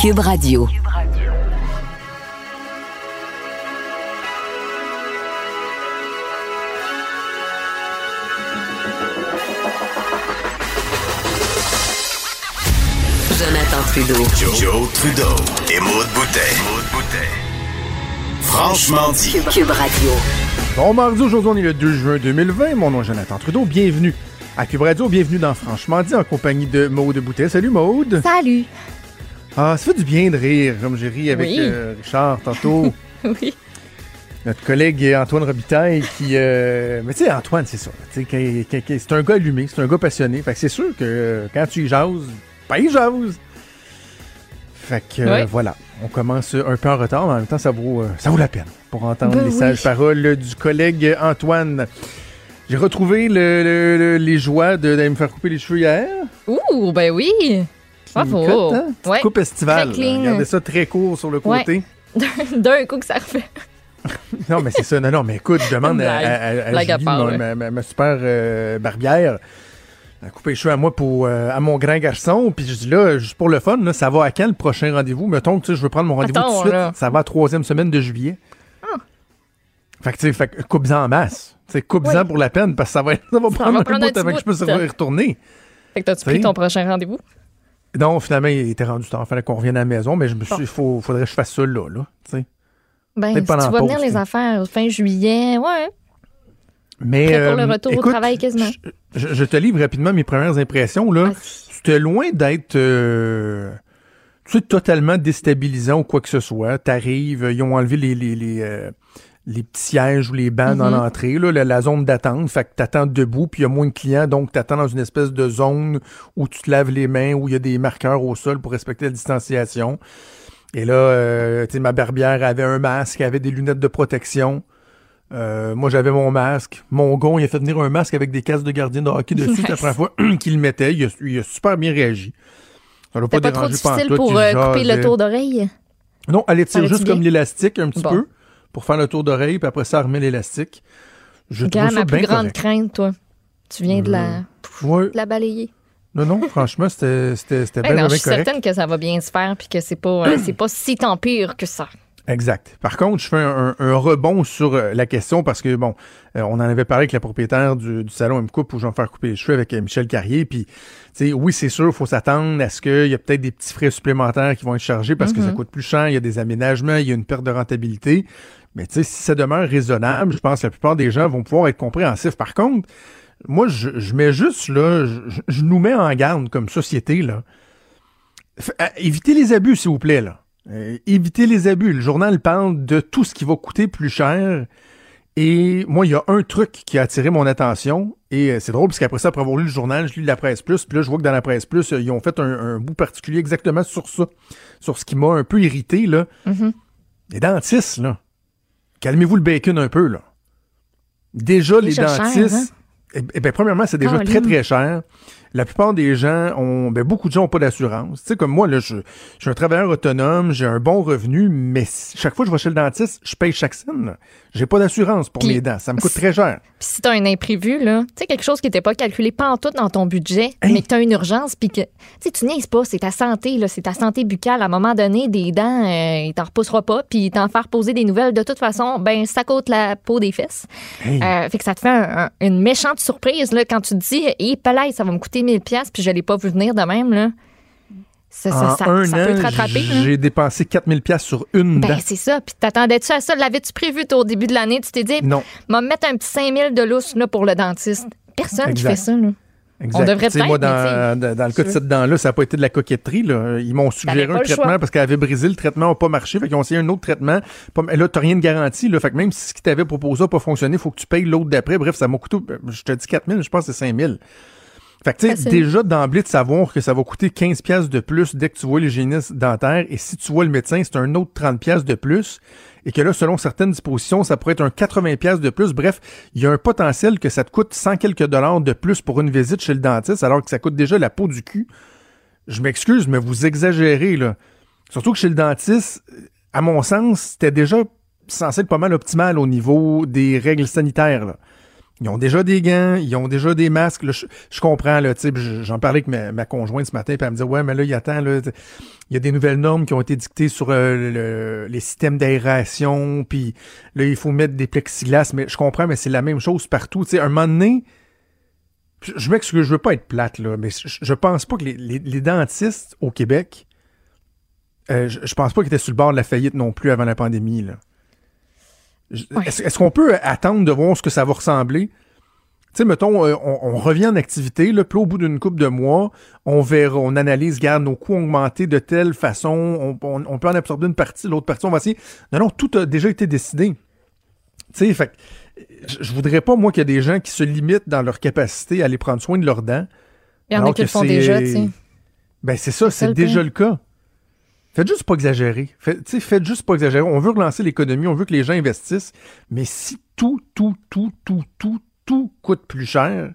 Cube Radio. Jonathan Trudeau. Joe, Trudeau et Maude Boutet. Franchement dit. Cube Radio. Bon mardi, aujourd'hui on est le 2 juin 2020. Mon nom est Jonathan Trudeau. Bienvenue à Cube Radio. Bienvenue dans Franchement dit en compagnie de Maude Boutet. Salut Maude. Salut. Ah, ça fait du bien de rire, comme j'ai ri avec Oui. euh, Richard tantôt. Oui. Notre collègue Antoine Robitaille qui... euh, Mais tu sais, Antoine, c'est ça. C'est un gars allumé, c'est un gars passionné. Fait que c'est sûr que euh, quand tu y jases, ben il jase. Fait que voilà, on commence un peu en retard, mais en même temps, ça vaut, euh, ça vaut la peine pour entendre Ben les oui. sages paroles du collègue Antoine. J'ai retrouvé le- le- le- les joies de- d'aller me faire couper les cheveux hier. Ouh, ben oui. Bravo. Cote, hein? Petite Ouais. coupe estivale. Regardez ça très court sur le Ouais. côté. D'un coup que ça refait. Non, mais c'est ça. Non, non, mais écoute, je demande à, Blague. à, à- à Blague à Julie, part, ma, ouais. ma- ma- ma super euh, barbière, à couper les cheveux à moi pour euh, à mon grand garçon. Puis je dis là, juste pour le fun, là, ça va à quand le prochain rendez-vous? Mettons que tu sais, je veux prendre mon rendez-vous tout de suite. là. Ça va à la troisième semaine de juillet. Fait que tu sais, coupe-en en masse. Coupe-en Oui. pour la peine parce que ça va, ça va prendre va un prendre un bout avant que je bout puisse retourner. Fait que t'as-tu pris ton prochain rendez-vous? Non, finalement, il était rendu temps. Il fallait qu'on revienne à la maison, mais je me suis il faut, faudrait que je fasse ça là, là. tu sais. Ben, si tu vas pause, venir les t'sais. affaires fin juillet, ouais. Mais, Prêt pour le euh, retour au écoute, travail quasiment. Je, te livre rapidement mes premières impressions. Là. Vas-y. C'était loin d'être euh, tu sais, totalement déstabilisant ou quoi que ce soit. T'arrives, ils ont enlevé les, les, les, euh, les petits sièges ou les bancs dans Mhm. l'entrée, là, la, la zone d'attente. Fait que t'attends debout, puis il y a moins de clients, donc t'attends dans une espèce de zone où tu te laves les mains, où il y a des marqueurs au sol pour respecter la distanciation. Et là, euh, tu sais, ma barbière avait un masque, avait des lunettes de protection. Euh, moi, j'avais mon masque. Mon gond, il a fait venir un masque avec des casques de gardien de hockey dessus. La première fois qu'il le mettait. Il a, il a super bien réagi. Ça l'a pas pas trop difficile pour euh, couper le tour d'oreille? Non, elle étire juste comme l'élastique un petit Bon. peu pour faire le tour d'oreille, puis après ça, remet l'élastique. Je trouve Regarde, ça ma plus grande correct. crainte, toi. Tu viens de la, Ouais. de la balayer. Non, non, franchement, c'était c'était- c'était bien, non, je suis correct. certaine que ça va bien se faire puis que c'est pas, euh, c'est pas si tant pire que ça. Exact. Par contre, je fais un, rebond sur euh, la question parce que, bon, euh, on en avait parlé avec la propriétaire du, du salon M-Coupe où je vais me faire couper les cheveux avec euh, Michel Carrier. Puis, tu sais, oui, c'est sûr, il faut s'attendre à ce qu'il y a peut-être des petits frais supplémentaires qui vont être chargés parce que ça Mhm. coûte plus cher, il y a des aménagements, il y a une perte de rentabilité. Mais, tu sais, si ça demeure raisonnable, je pense que la plupart des gens vont pouvoir être compréhensifs. Par contre, moi, je, je mets juste, là, je, je nous mets en garde comme société, là. F- évitez les abus, s'il vous plaît, là. Euh, évitez les abus. Le journal parle de tout ce qui va coûter plus cher. Et moi, il y a un truc qui a attiré mon attention. Et euh, c'est drôle, parce qu'après ça, après avoir lu le journal, je lis la presse plus. Puis là, je vois que dans la presse plus, euh, ils ont fait un, un bout particulier exactement sur ça. Sur ce qui m'a un peu irrité, là. Mhm. Les dentistes, là. Calmez-vous le bacon un peu, là. Déjà, les cher, dentistes. hein? eh, eh bien, premièrement, c'est déjà très, très cher. La plupart des gens ont, ben, beaucoup de gens n'ont pas d'assurance. Tu sais, comme moi, là, je, je suis un travailleur autonome, j'ai un bon revenu, mais chaque fois que je vais chez le dentiste, je paye chaque scène. J'ai pas d'assurance pour mes dents. Ça me coûte très cher. Puis si t'as un imprévu, là, tu sais, quelque chose qui n'était pas calculé pantoute dans ton budget, Hey. mais que t'as une urgence, puis que, tu sais, tu niaises pas, c'est ta santé, là, c'est ta santé buccale. À un moment donné, des dents, euh, il t'en repoussera pas, puis t'en faire poser des nouvelles. De toute façon, ben, ça coûte la peau des fesses. Hey. Euh, fait que ça te fait un- un- une méchante surprise, là, quand tu te dis, hé, palais, ça va me coûter 1000 pièces puis je l'ai pas vu venir de même, là. Ça, ça, en ça- un ça peut te an, rattraper, là. j'ai dépensé 4000 pièces sur une dent. Ben, c'est ça. Puis t'attendais-tu à ça? L'avais-tu prévu toi, au début de l'année? Tu t'es dit, Non. m'a mettre un petit 5000 de lousse là, pour le dentiste. Personne qui Exact. fait ça. Là. Exact. On devrait sais, Moi, peut-être, dans, mais dans, dans le cas de cette dent-là, ça n'a pas été de la coquetterie. Là. Ils m'ont suggéré un traitement choix. parce qu'elle avait brisé. Le traitement n'a pas marché. Fait qu'ils ont essayé un autre traitement. Pas- Là, tu rien de garanti. Là. Fait que même si ce qu'ils t'avaient proposé n'a pas fonctionné, il faut que tu payes l'autre d'après. Bref, ça m'a coûté, je te dis 4000, je pense que c'est 5000. Fait que, tu sais, déjà d'emblée de savoir que ça va coûter 15 pièces de plus dès que tu vois l'hygiéniste dentaire et si tu vois le médecin, c'est un autre 30 pièces de plus et que là, selon certaines dispositions, ça pourrait être un 80 pièces de plus. Bref, il y a un potentiel que ça te coûte 100 quelques dollars de plus pour une visite chez le dentiste alors que ça coûte déjà la peau du cul. Je m'excuse, mais vous exagérez, là. Surtout que chez le dentiste, à mon sens, c'était déjà censé être pas mal optimal au niveau des règles sanitaires, là. Ils ont déjà des gants, ils ont déjà des masques. là, je, comprends, là, j'en parlais avec ma, conjointe ce matin, puis elle me disait, ouais, mais là, il attend, là, il y a des nouvelles normes qui ont été dictées sur euh, le- les systèmes d'aération, puis là, il faut mettre des plexiglas, mais je comprends, mais c'est la même chose partout. Sais, un moment donné, je, m'excuse, je veux pas être plate, là, mais je, je pense pas que les dentistes au Québec, euh, je, je pense pas qu'ils étaient sur le bord de la faillite non plus avant la pandémie, là. Ouais. Est-ce qu'on peut attendre de voir ce que ça va ressembler? Tu sais, mettons, euh, on, on revient en activité, là, puis au bout d'une couple de mois, on verra, on analyse, garde nos coûts ont augmenté de telle façon, on, on- on peut en absorber une partie, l'autre partie, on va essayer. Non, non, tout a déjà été décidé. Tu sais, fait je, voudrais pas, moi, qu'il y ait des gens qui se limitent dans leur capacité à aller prendre soin de leurs dents. Il y en a qui le font c'est- déjà, tu sais. Ben, c'est ça, C'est déjà le cas. Faites juste pas exagérer. Fait- tu sais, faites juste pas exagérer. On veut relancer l'économie, on veut que les gens investissent, mais si tout, tout, tout, tout, tout, tout coûte plus cher,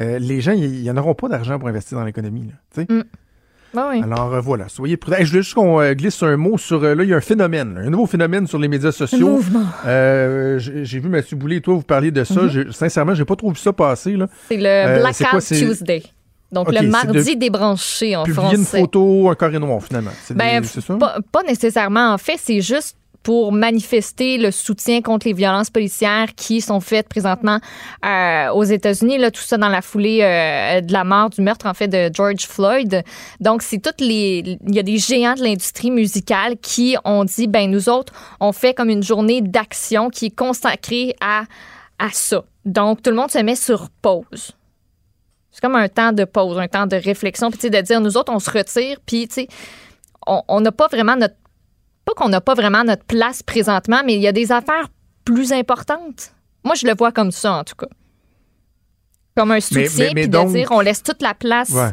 euh, les gens, ils n'en auront pas d'argent pour investir dans l'économie. Ben oui. Alors euh, voilà, soyez prudents. Hey, je voulais juste qu'on euh, glisse un mot sur. là, il y a un phénomène, là, un nouveau phénomène sur les médias Un sociaux. mouvement. Euh, J'ai vu Mathieu Boulay et toi, vous parliez de ça. J'ai- Sincèrement, j'ai pas trop vu ça passer. C'est le Blackout quoi, Tuesday. Donc, le mardi de débranché en Publier une français. photo, un carré noir, finalement. C'est Ben, ça? Pas, pas nécessairement. En fait, c'est juste pour manifester le soutien contre les violences policières qui sont faites présentement euh, aux États-Unis. Là, tout ça dans la foulée euh, de la mort, du meurtre en fait de George Floyd. Donc, c'est toutes les. Il y a des géants de l'industrie musicale qui ont dit, ben nous autres, on fait comme une journée d'action qui est consacrée à à ça. Donc, tout le monde se met sur pause. C'est comme un temps de pause, un temps de réflexion, puis de dire, nous autres, on se retire, puis tu sais, on n'a pas vraiment notre. Pas qu'on n'a pas vraiment notre place présentement, mais il y a des affaires plus importantes. Moi, je le vois comme ça, en tout cas. Comme un soutien, puis donc- de dire, on laisse toute la place Ouais.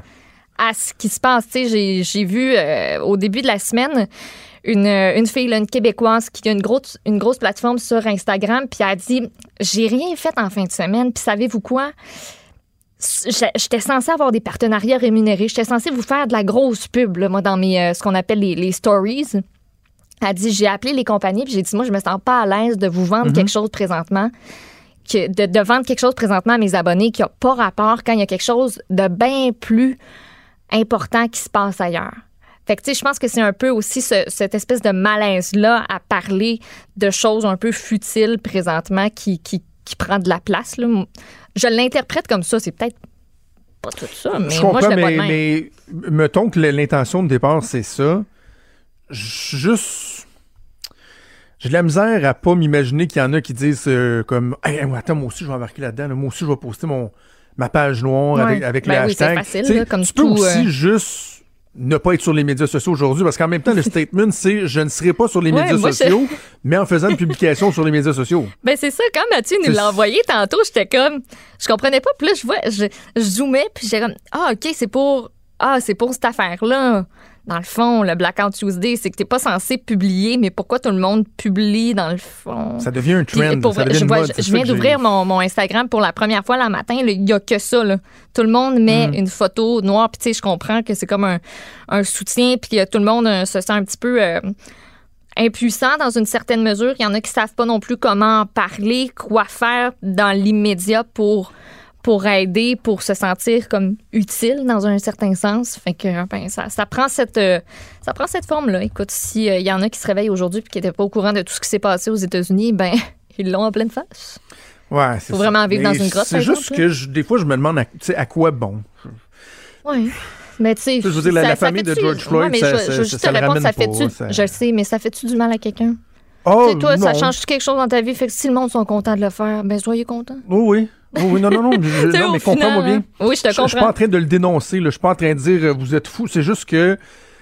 à ce qui se passe. Tu sais, j'ai, vu euh, au début de la semaine une, une fille, une Québécoise, qui a une grosse, une grosse plateforme sur Instagram, puis elle a dit J'ai rien fait en fin de semaine, puis savez-vous quoi? J'étais censée avoir des partenariats rémunérés. J'étais censée vous faire de la grosse pub, là, moi, dans mes, euh, ce qu'on appelle les, les stories. Elle dit J'ai appelé les compagnies, puis j'ai dit Moi, je me sens pas à l'aise de vous vendre quelque chose présentement que de, de vendre quelque chose présentement à mes abonnés qui n'a pas rapport quand il y a quelque chose de bien plus important qui se passe ailleurs. Fait que, tu sais, je pense que c'est un peu aussi ce- cette espèce de malaise-là à parler de choses un peu futiles présentement qui, qui, qui prend de la place. Là. Je l'interprète comme ça. C'est peut-être pas tout ça, mais je moi, je de mais, même. mais mettons que l'intention de départ, c'est ça. Juste. J'ai de la misère à pas m'imaginer qu'il y en a qui disent euh, comme Hey, attends, moi aussi je vais embarquer là-dedans. là. Moi aussi je vais poster mon ma page noire Ouais. avec, avec Ben le oui, hashtag. facile, là, comme tu peux tout, aussi euh, juste ne pas être sur les médias sociaux aujourd'hui parce qu'en même temps le statement c'est je ne serai pas sur les Ouais, médias je- sociaux mais en faisant une publication sur les médias sociaux. Ben c'est ça, quand Mathieu nous l'a envoyé tantôt, j'étais comme je comprenais pas, puis là je vois je, je zoomais puis j'étais comme ah OK, c'est pour ah, c'est pour cette affaire-là. Dans le fond, le Blackout Tuesday, c'est que t'es pas censé publier, mais pourquoi tout le monde publie dans le fond? Ça devient un trend. pour ça vrai, devient je, une vois- mode, je- c'est je ça viens d'ouvrir mon, mon Instagram pour la première fois le matin. là, Il n'y a que ça. Là. Tout le monde met Mm. une photo noire. Puis, tu sais, je comprends que c'est comme un, un soutien. Puis, tout le monde euh, se sent un petit peu euh, impuissant dans une certaine mesure. Il y en a qui savent pas non plus comment en parler, quoi faire dans l'immédiat pour pour aider, pour se sentir comme utile dans un certain sens. Fait que ben, ça, ça prend cette euh, ça prend cette forme-là. Écoute, s'il y en a qui se réveillent aujourd'hui et qui n'étaient pas au courant de tout ce qui s'est passé aux États-Unis, ben ils l'ont en pleine face. Ouais, c'est Faut ça. vraiment vivre Mais dans une grotte, C'est juste exemple, que je- des fois je me demande à, tu à quoi bon? Oui. Mais tu sais, Je veux dire, la- ça- la famille de George Floyd, Ouais, mais ça- je, ça- je veux juste ça te le répondre, ça ramène fait-tu, pas, ça- je le sais, mais ça fait-tu du mal à quelqu'un? Oh, Tu sais, toi, ça change quelque chose dans ta vie? Fait que si le monde sont contents de le faire, ben soyez contents. Oui, oui. Oui, oui, non, non, non. je- non mais comprends-moi bien. hein. Oui, je te Je, je suis pas comprends. en train de le dénoncer, là. Je suis pas en train de dire euh, vous êtes fou. C'est juste que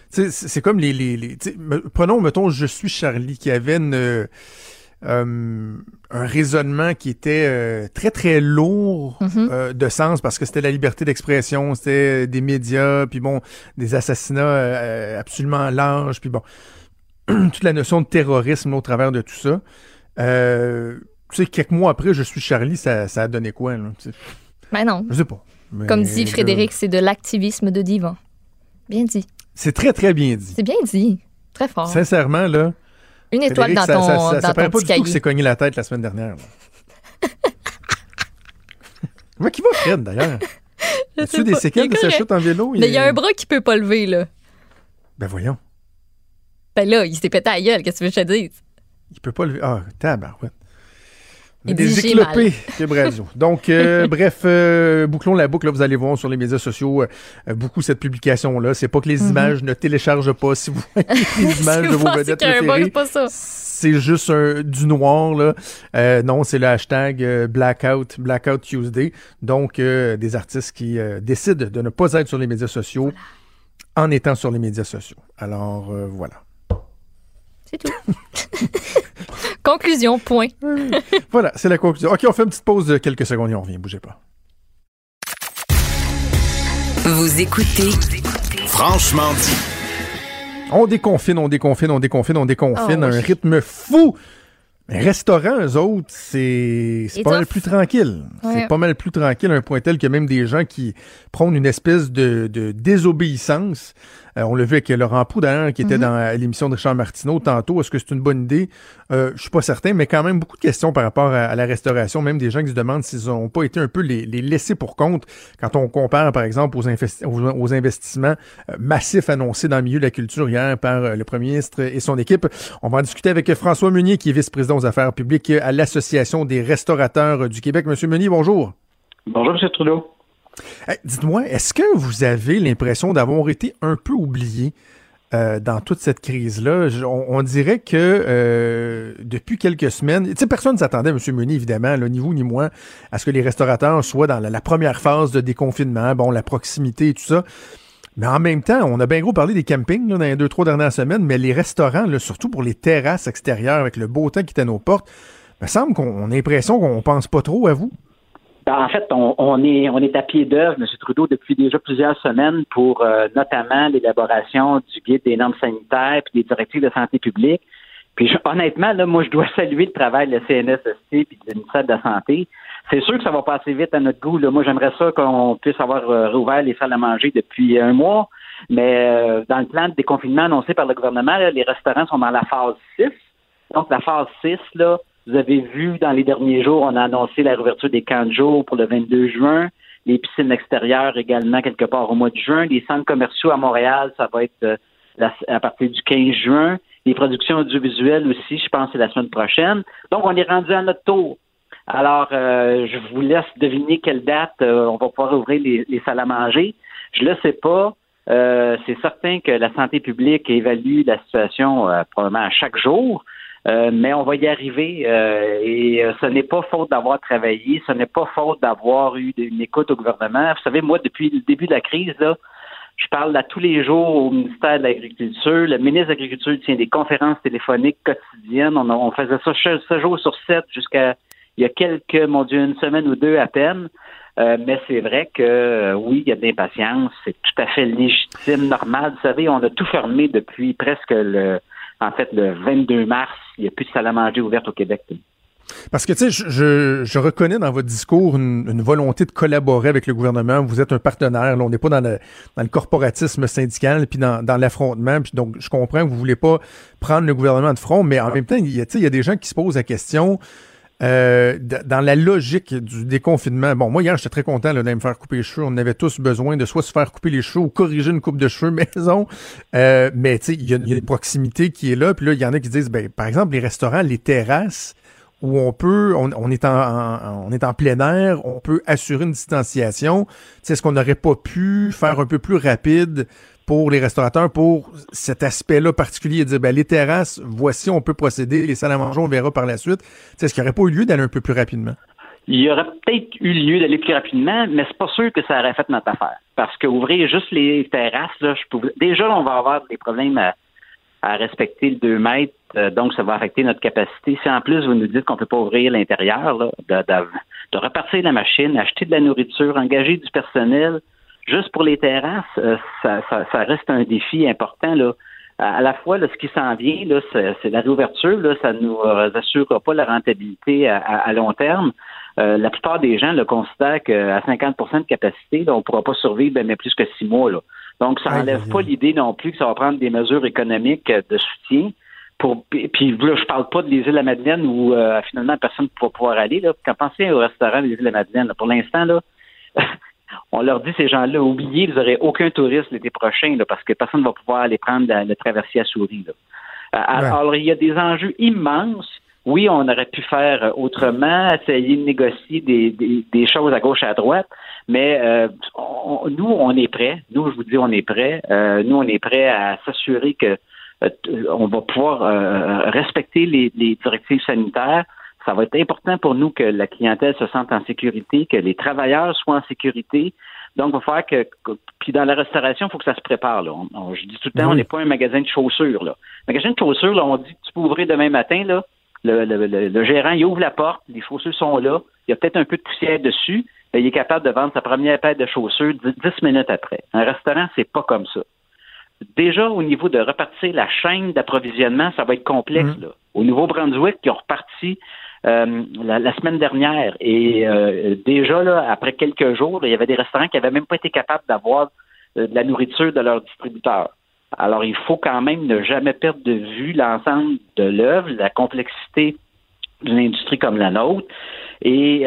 c'est comme les. les, les prenons, mettons, Je suis Charlie qui avait une. euh, euh, un raisonnement qui était euh, très, très lourd Mhm. euh, de sens parce que c'était la liberté d'expression, c'était des médias, puis bon, des assassinats euh, absolument larges, puis bon, toute la notion de terrorisme au travers de tout ça. Tu sais, quelques mois après, je suis Charlie, ça, ça a donné quoi, là? Ben non. Je sais pas. Mais, Comme dit Frédéric, c'est de l'activisme de divan. Bien dit. C'est très, très bien dit. C'est bien dit. Très fort. Sincèrement, là. Une étoile Frédéric, dans ton, ça, ça, dans ça ton paraît pas du tout que c'est cogné la tête la semaine dernière. Comment qui va Fred, d'ailleurs? As-tu sais des séquelles Il de sa chute en vélo? Mais il y a un bras qui peut pas lever, là. Ben voyons. Ben là, il s'est pété à la gueule, qu'est-ce que tu veux que je te dise? Il peut pas lever. Ah, tabarouette. Des éclopés, Radio. Donc, euh, bref, euh, bouclons la boucle. Là, vous allez voir sur les médias sociaux euh, beaucoup cette publication-là. C'est pas que les Mhm. images ne téléchargent pas. Si vous voyez les images de vous vos vedettes préférées, c'est pas ça. c'est juste un- du noir. Là. Euh, non, c'est le hashtag euh, Blackout, Blackout Tuesday. Donc, euh, des artistes qui euh, décident de ne pas être sur les médias sociaux en étant sur les médias sociaux. Alors, euh, voilà. C'est tout. Conclusion, point. Voilà, c'est la conclusion. OK, on fait une petite pause de quelques secondes et on revient. Bougez pas. Vous écoutez Franchement dit. On déconfine, on déconfine, on déconfine, on déconfine Oh, à un rythme fou. Mais restaurant, eux autres, c'est pas mal plus tranquille. C'est pas mal plus tranquille à un point tel que même des gens qui prônent une espèce de, de désobéissance. Euh, on l'a vu avec Laurent Proux, d'ailleurs, qui était Mhm. dans l'émission de Richard Martineau tantôt. Est-ce que c'est une bonne idée? Euh, je suis pas certain, mais quand même beaucoup de questions par rapport à, à la restauration. Même des gens qui se demandent s'ils ont pas été un peu les, les laissés pour compte quand on compare, par exemple, aux, investi- aux, aux investissements euh, massifs annoncés dans le milieu de la culture hier par euh, le premier ministre et son équipe. On va en discuter avec François Meunier, qui est vice-président aux affaires publiques à l'Association des restaurateurs du Québec. Monsieur Meunier, bonjour. Bonjour, M. Trudeau. Dites-moi, est-ce que vous avez l'impression d'avoir été un peu oublié euh, dans toute cette crise-là? On, dirait que euh, depuis quelques semaines, personne ne s'attendait, M. Meunier, évidemment, ni vous ni moi, à ce que les restaurateurs soient dans la, première phase de déconfinement, bon, la proximité et tout ça. Mais en même temps, on a bien gros parlé des campings dans les deux, trois dernières semaines, mais les restaurants, surtout pour les terrasses extérieures avec le beau temps qui est à nos portes, il me semble qu'on on a l'impression qu'on pense pas trop à vous. Ben, en fait, on, on est on est à pied d'œuvre, M. Trudeau, depuis déjà plusieurs semaines pour euh, notamment l'élaboration du guide des normes sanitaires puis des directives de santé publique. Puis je- honnêtement, là, moi, je dois saluer le travail de la CNSST puis du ministère de la Santé. C'est sûr que ça va passer vite à notre goût. Là. Moi, j'aimerais ça qu'on puisse avoir euh, rouvert les salles à manger depuis un mois. Mais euh, dans le plan de déconfinement annoncé par le gouvernement, là, les restaurants sont dans la phase 6. Donc, la phase 6, là, vous avez vu dans les derniers jours, on a annoncé la réouverture des camps de jour pour le 22 juin, les piscines extérieures également quelque part au mois de juin, les centres commerciaux à Montréal, ça va être euh, à partir du 15 juin, les productions audiovisuelles aussi, je pense c'est la semaine prochaine. Donc, on est rendu à notre tour. Alors, euh, je vous laisse deviner quelle date euh, on va pouvoir ouvrir les, les salles à manger. Je le sais pas. Euh, c'est certain que la santé publique évalue la situation euh, probablement à chaque jour. Euh, mais on va y arriver euh, et euh, ce n'est pas faute d'avoir travaillé, ce n'est pas faute d'avoir eu une écoute au gouvernement. Vous savez, moi, depuis le début de la crise, là, je parle à tous les jours au ministère de l'Agriculture. Le ministre de l'Agriculture tient des conférences téléphoniques quotidiennes. On, faisait ça 7 jours sur 7 jusqu'à il y a quelques, mon Dieu, une semaine ou deux à peine. Euh, mais c'est vrai que euh, oui, il y a de l'impatience. C'est tout à fait légitime, normal. Vous savez, on a tout fermé depuis presque le en fait le 22 mars. Il n'y a plus de salle à manger ouverte au Québec. Parce que, tu sais, je, je, je reconnais dans votre discours une, une volonté de collaborer avec le gouvernement. Vous êtes un partenaire. Là, on n'est pas dans le, dans le corporatisme syndical puis dans, dans l'affrontement. Puis donc, je comprends que vous voulez pas prendre le gouvernement de front, mais en même temps, il y a, tu sais, il y a des gens qui se posent la question euh, dans la logique du déconfinement. Bon, moi, hier, j'étais très content d'aller me faire couper les cheveux. On avait tous besoin de soit se faire couper les cheveux ou corriger une coupe de cheveux maison. Euh, mais, tu sais, il y a, une proximité qui est là. Puis là, il y en a qui disent, ben, par exemple, les restaurants, les terrasses, où on peut, on, est en, en- on est en plein air, on peut assurer une distanciation. Tu sais, Est-ce qu'on n'aurait pas pu faire un peu plus rapide? Pour les restaurateurs pour cet aspect-là particulier, dire ben, les terrasses, voici, on peut procéder, les salles à manger, on verra par la suite. Est-ce qu'il n'y aurait pas eu lieu d'aller un peu plus rapidement? Il y aurait peut-être eu lieu d'aller plus rapidement, mais c'est pas sûr que ça aurait fait notre affaire. Parce que ouvrir juste les terrasses, déjà on va avoir des problèmes à, respecter le 2 mètres, euh, donc ça va affecter notre capacité. Si en plus vous nous dites qu'on peut pas ouvrir l'intérieur, de, repartir la machine, acheter de la nourriture, engager du personnel, juste pour les terrasses, euh, ça, ça, ça, reste un défi important. Là. À, la fois, là, ce qui s'en vient, là, c'est, la réouverture, là, ça ne nous assurera pas la rentabilité à, à, long terme. Euh, la plupart des gens le considèrent qu'à 50% de capacité, là, on ne pourra pas survivre mais plus que six mois. Là. Donc, ça n'enlève pas l'idée non plus que ça va prendre des mesures économiques de soutien. Pour, puis là, je parle pas de les îles de la Madeleine où euh, finalement personne ne pourra pouvoir aller. Là. Quand pensez au restaurant des îles de la Madeleine, pour l'instant, là, on leur dit ces gens-là, oubliez, vous n'aurez aucun touriste l'été prochain là, parce que personne ne va pouvoir aller prendre le traversier à souris. Là. Euh, alors, il y a des enjeux immenses. Oui, on aurait pu faire autrement, essayer de négocier des, des, choses à gauche et à droite, mais euh, nous, on est prêts. Nous, je vous dis, on est prêts. Euh, nous, on est prêts à s'assurer que on va pouvoir respecter les, les directives sanitaires ça va être important pour nous que la clientèle se sente en sécurité, que les travailleurs soient en sécurité. Donc, il va falloir que, puis dans la restauration, il faut que ça se prépare. Là. je dis tout le temps, on n'est pas un magasin de chaussures. Là. Un magasin de chaussures, là, on dit tu peux ouvrir demain matin. Là, le, le, le, gérant, il ouvre la porte, les chaussures sont là, il y a peut-être un peu de poussière dessus, mais il est capable de vendre sa première paire de chaussures dix minutes après. Un restaurant, c'est pas comme ça. Déjà, au niveau de repartir la chaîne d'approvisionnement, ça va être complexe. Mmh. Là. Au Nouveau-Brunswick, qui ont reparti euh, la, semaine dernière. Et euh, déjà, là, après quelques jours, il y avait des restaurants qui n'avaient même pas été capables d'avoir euh, de la nourriture de leurs distributeurs. Alors, il faut quand même ne jamais perdre de vue l'ensemble de l'œuvre, la complexité d'une industrie comme la nôtre. Et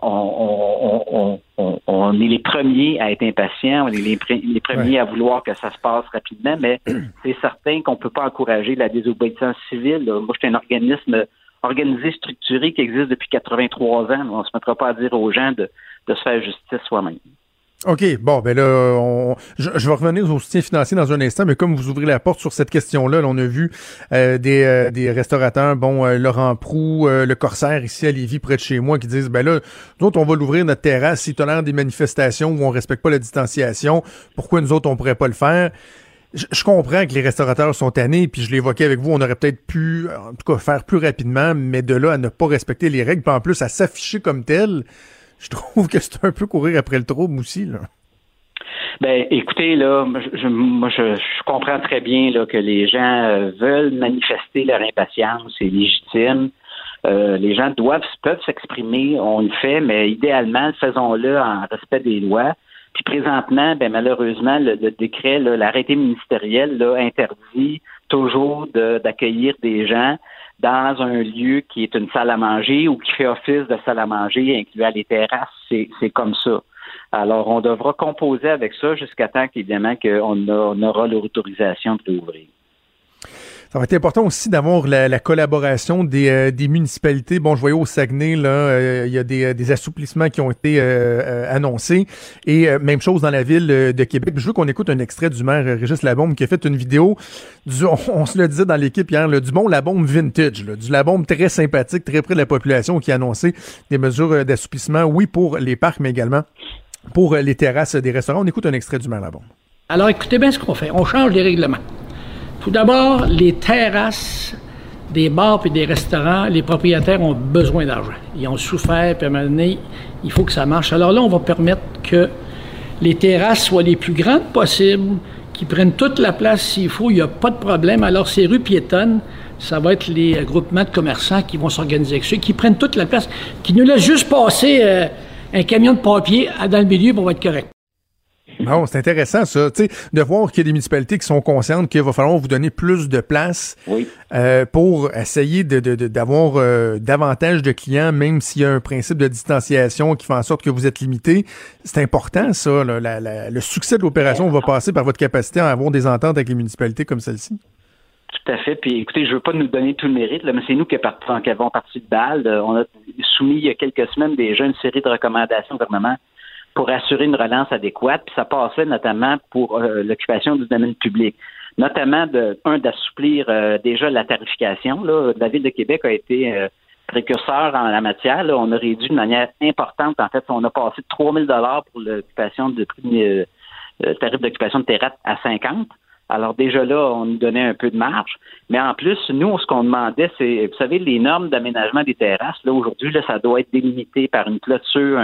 on, on, est les premiers à être impatients, on est les, les premiers à vouloir que ça se passe rapidement, mais c'est certain qu'on ne peut pas encourager la désobéissance civile. Moi, je suis un organisme organisé, structuré, qui existe depuis 83 ans. On ne se mettra pas à dire aux gens de, se faire justice soi-même. OK, bon, ben là, je, vais revenir au soutien financier dans un instant, mais comme vous ouvrez la porte sur cette question-là, on a vu euh, euh, des, restaurateurs, bon, euh, Laurent Prou, le Corsaire ici à Lévis, près de chez moi, qui disent, ben là, nous autres, on va l'ouvrir notre terrasse, s'il tolère des manifestations où on respecte pas la distanciation, pourquoi nous autres, on pourrait pas le faire? Je, comprends que les restaurateurs sont tannés, puis je l'évoquais avec vous, on aurait peut-être pu, en tout cas, faire plus rapidement, mais de là à ne pas respecter les règles, puis en plus à s'afficher comme tel, je trouve que c'est un peu courir après le trouble aussi, là. Ben, écoutez, là, je, moi, je, comprends très bien là, que les gens euh, veulent manifester leur impatience, c'est légitime. Euh, les gens doivent, peuvent s'exprimer, on le fait, mais idéalement, faisons-le en respect des lois. Puis présentement, ben malheureusement, le, décret, l'arrêté ministériel là, interdit toujours d'accueillir des gens dans un lieu qui est une salle à manger ou qui fait office de salle à manger, incluant les terrasses. C'est comme ça. Alors, on devra composer avec ça jusqu'à temps qu'évidemment qu'on on aura l'autorisation de l'ouvrir. Ça va être important aussi d'avoir la, collaboration des, euh, des, municipalités. Bon, je voyais au Saguenay, euh, il y a des, euh, des, assouplissements qui ont été annoncés. Et même chose dans la ville de Québec. Je veux qu'on écoute un extrait du maire Régis Labombe qui a fait une vidéo, on, se le disait dans l'équipe hier, du bon Labombe vintage, du Labombe très sympathique, très près de la population qui a annoncé des mesures d'assouplissement, oui, pour les parcs, mais également pour les terrasses des restaurants. On écoute un extrait du maire Labombe. Alors écoutez bien ce qu'on fait. On change les règlements. Tout d'abord, les terrasses des bars et des restaurants, les propriétaires ont besoin d'argent. Ils ont souffert, puis à un il faut que ça marche. Alors là, on va permettre que les terrasses soient les plus grandes possibles, qui prennent toute la place s'il faut, il n'y a pas de problème. Alors, ces rues piétonnes, ça va être les groupements de commerçants qui vont s'organiser avec ceux qui prennent toute la place, qui nous laissent juste passer euh, un camion de papier dans le milieu pour être correct. Non, c'est intéressant ça, tu sais, de voir qu'il y a des municipalités qui sont conscientes qu'il va falloir vous donner plus de place euh, pour essayer d'avoir de, euh, davantage de clients, même s'il y a un principe de distanciation qui fait en sorte que vous êtes limité. C'est important ça, le succès de l'opération va passer par votre capacité à avoir des ententes avec les municipalités comme celle-ci. Tout à fait. Puis écoutez, je veux pas nous donner tout le mérite, là, mais c'est nous qui, avons parti de balle. On a soumis il y a quelques semaines déjà une série de recommandations au gouvernement pour assurer une relance adéquate. Puis ça passait notamment pour euh, l'occupation du domaine public, notamment de un d'assouplir euh, déjà la tarification. Là. La ville de Québec a été euh, précurseur en la matière. Là. On a réduit de manière importante. En fait, on a passé de 3 000 dollars pour l'occupation de tarif d'occupation de terrasse à 50. Alors déjà là, on nous donnait un peu de marge. Mais en plus, nous, ce qu'on demandait, c'est, vous savez, les normes d'aménagement des terrasses, là, aujourd'hui, là, ça doit être délimité par une clôture,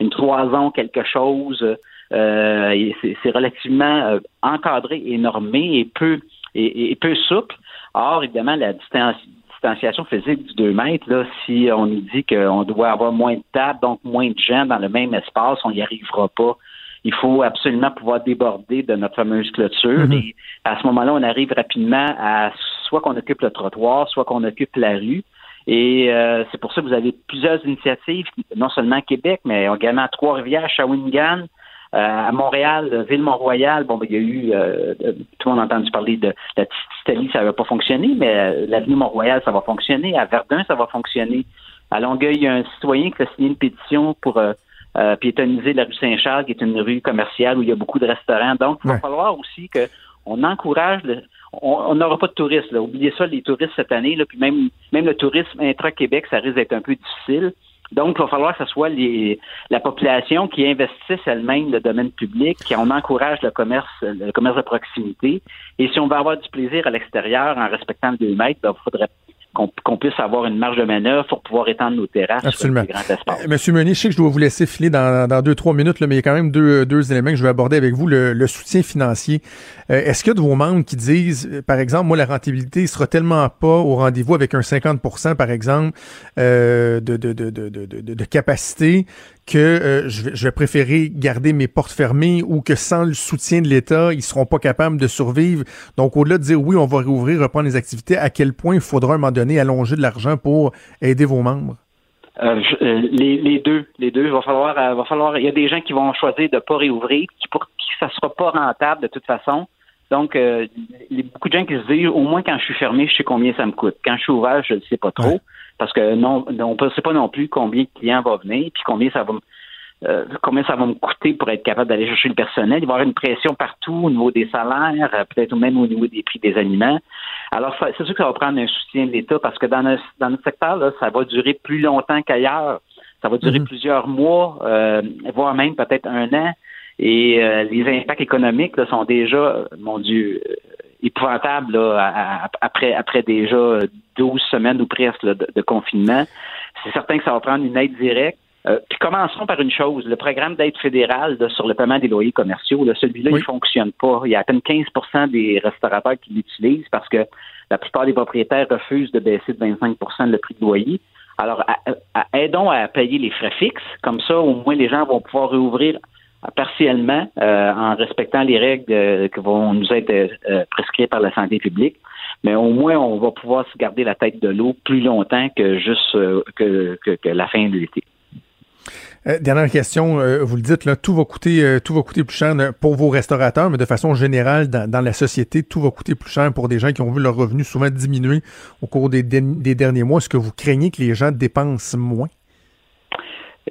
une toison, quelque chose. Euh, c'est relativement euh, encadré et normé et peu, et, peu souple. Or, évidemment, la distanciation physique du 2 mètres, là, si on nous dit qu'on doit avoir moins de tables, donc moins de gens dans le même espace, on n'y arrivera pas il faut absolument pouvoir déborder de notre fameuse clôture. Mhm. Et à ce moment-là, on arrive rapidement à soit qu'on occupe le trottoir, soit qu'on occupe la rue. Et euh, c'est pour ça que vous avez plusieurs initiatives, non seulement à Québec, mais également à Trois-Rivières, Shawinigan, euh, à Montréal, Ville-Mont-Royal, bon, ben, il y a eu, euh, tout le monde a entendu parler de la Italie, ça va pas fonctionner, mais l'avenue Mont-Royal, ça va fonctionner. À Verdun, ça va fonctionner. À Longueuil, il y a un citoyen qui a signé une pétition pour euh, piétoniser la rue Saint-Charles, qui est une rue commerciale où il y a beaucoup de restaurants. Donc, il va falloir aussi que on encourage on n'aura pas de touristes. Là. Oubliez ça, les touristes cette année, là, puis même, même le tourisme intra-Québec, ça risque d'être un peu difficile. Donc, il va falloir que ce soit les, la population qui investisse elle-même le domaine public, qu'on encourage le commerce, le commerce de proximité. Et si on veut avoir du plaisir à l'extérieur en respectant le 2 mètres, ben, il faudrait qu'on puisse avoir une marge de manœuvre pour pouvoir étendre nos terrasses Absolument. sur grands euh, Monsieur Meunier, je sais que je dois vous laisser filer dans, dans deux, trois minutes, là, mais il y a quand même deux, deux éléments que je vais aborder avec vous. Le, soutien financier. Euh, est-ce qu'il y a de vos membres qui disent, euh, par exemple, moi, la rentabilité sera tellement pas au rendez-vous avec un 50 par exemple, de, de, de, de, de, de capacité que euh, je, vais, préférer garder mes portes fermées ou que sans le soutien de l'État, ils seront pas capables de survivre. Donc, au-delà de dire oui, on va rouvrir, reprendre les activités, à quel point il faudra à un moment donné allonger de l'argent pour aider vos membres? Euh, euh, les, deux, les deux. Il va falloir. Il y a des gens qui vont choisir de pas réouvrir, qui pour qui ça sera pas rentable de toute façon. Donc, il y a beaucoup de gens qui se disent, au moins quand je suis fermé, je sais combien ça me coûte. Quand je suis ouvert, je ne sais pas trop parce que non, on ne sait pas non plus combien de clients vont venir, puis combien ça va me euh, combien ça va me coûter pour être capable d'aller chercher le personnel. Il va y avoir une pression partout au niveau des salaires, euh, peut-être même au niveau des prix des aliments. Alors, c'est sûr que ça va prendre un soutien de l'État parce que dans notre, dans notre secteur, là, ça va durer plus longtemps qu'ailleurs. Ça va durer mhm. plusieurs mois, euh, voire même peut-être un an. Et les impacts économiques là, sont déjà, mon Dieu, épouvantable là, après, après déjà 12 semaines ou presque de, confinement. C'est certain que ça va prendre une aide directe. Euh, puis commençons par une chose, le programme d'aide fédérale sur le paiement des loyers commerciaux, celui-là, il il fonctionne pas. Il y a à peine 15% des restaurateurs qui l'utilisent parce que la plupart des propriétaires refusent de baisser de 25% le prix de loyer. Alors, aidons à payer les frais fixes, comme ça, au moins, les gens vont pouvoir réouvrir partiellement euh, en respectant les règles euh, qui vont nous être euh, prescrites par la santé publique. Mais au moins, on va pouvoir se garder la tête de l'eau plus longtemps que juste que, la fin de l'été. dernière question, vous le dites, là, tout va coûter, tout va coûter plus cher pour vos restaurateurs, mais de façon générale, dans, la société, tout va coûter plus cher pour des gens qui ont vu leurs revenus souvent diminuer au cours des, des derniers mois. Est-ce que vous craignez que les gens dépensent moins?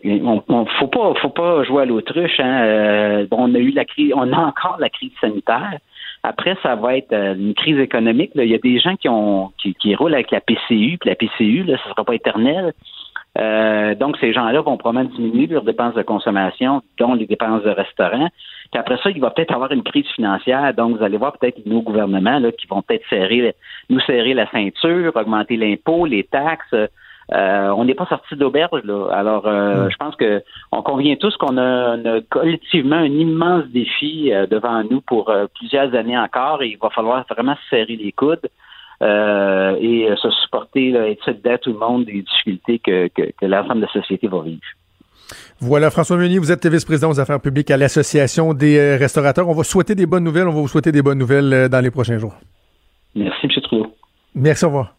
On, on, faut pas, faut pas jouer à l'autruche. Hein. Euh, on a eu la crise, on a encore la crise sanitaire. Après, ça va être euh, une crise économique. Il y a des gens qui ont qui, qui roulent avec la PCU, puis la PCU, là, ça sera pas éternel. Euh, donc, ces gens-là vont probablement diminuer leurs dépenses de consommation, dont les dépenses de restaurant. Puis après ça, il va peut-être avoir une crise financière. Donc, vous allez voir peut-être nos gouvernements là, qui vont peut-être serrer, nous serrer la ceinture, augmenter l'impôt, les taxes. Euh, on n'est pas sorti d'auberge là. Alors, euh, hmm. je pense que on convient tous qu'on a, collectivement un immense défi euh, devant nous pour plusieurs années encore, et il va falloir vraiment se serrer les coudes. et se supporter, là, être solidaire tout le monde des difficultés que, que, l'ensemble de la société va vivre. Voilà, François Meunier, vous êtes vice-président aux affaires publiques à l'Association des restaurateurs. On va souhaiter des bonnes nouvelles. On va vous souhaiter des bonnes nouvelles dans les prochains jours. Merci, M. Trudeau. Merci, au revoir.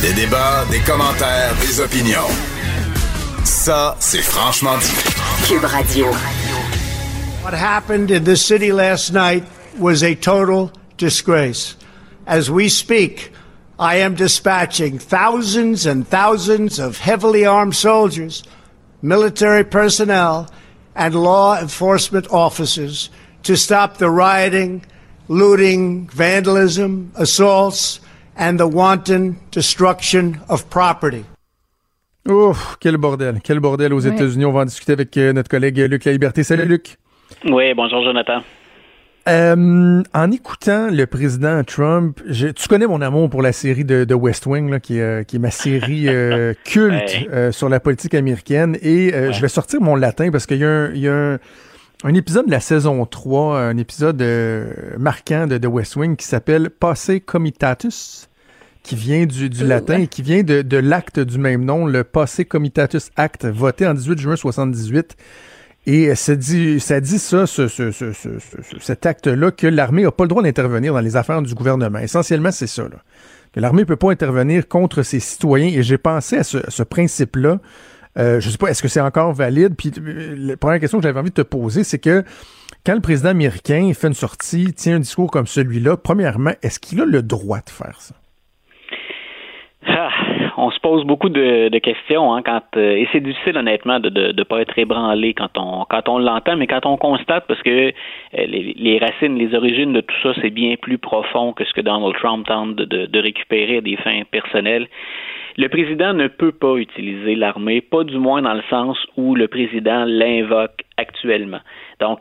Des débats, des commentaires, des opinions. Ça, c'est franchement dit. Cube Radio. What happened in this city last night was a total disgrace. As we speak, I am dispatching thousands and thousands of heavily armed soldiers, military personnel, and law enforcement officers to stop the rioting, looting, vandalism, assaults, and the wanton destruction of property. Ouf, quel bordel. Quel bordel aux. États-Unis. On va en discuter avec euh, notre collègue Luc La Liberté. Salut, Luc. Oui, bonjour Jonathan. Euh, en écoutant le président Trump, je- tu connais mon amour pour la série de, de West Wing, là, qui, est, euh, qui est ma série euh, culte Ouais. euh, sur la politique américaine. Et euh, je vais sortir mon latin parce qu'il y a un, il y a un, un épisode de la saison 3, un épisode euh, marquant de, de West Wing qui s'appelle Passe Comitatus, qui vient du, du latin et qui vient de, de l'acte du même nom, le Passe Comitatus Act, voté en 18 juin 78. Et ça dit ça, dit ça ce, ce- ce- ce- ce- cet acte-là, que l'armée n'a pas le droit d'intervenir dans les affaires du gouvernement. Essentiellement, c'est ça. Là. Que l'armée ne peut pas intervenir contre ses citoyens. Et j'ai pensé à ce, principe-là. Euh, je sais pas, est-ce que c'est encore valide? Puis euh, la première question que j'avais envie de te poser, c'est que quand le président américain fait une sortie, tient un discours comme celui-là, premièrement, est-ce qu'il a le droit de faire ça? On se pose beaucoup de, questions hein, quand euh, et c'est difficile honnêtement de de, de pas être ébranlé quand on quand on l'entend, mais quand on constate parce que euh, les, racines, les origines de tout ça, c'est bien plus profond que ce que Donald Trump tente de, de, de récupérer à des fins personnelles. Le président ne peut pas utiliser l'armée, pas du moins dans le sens où le président l'invoque actuellement. Donc,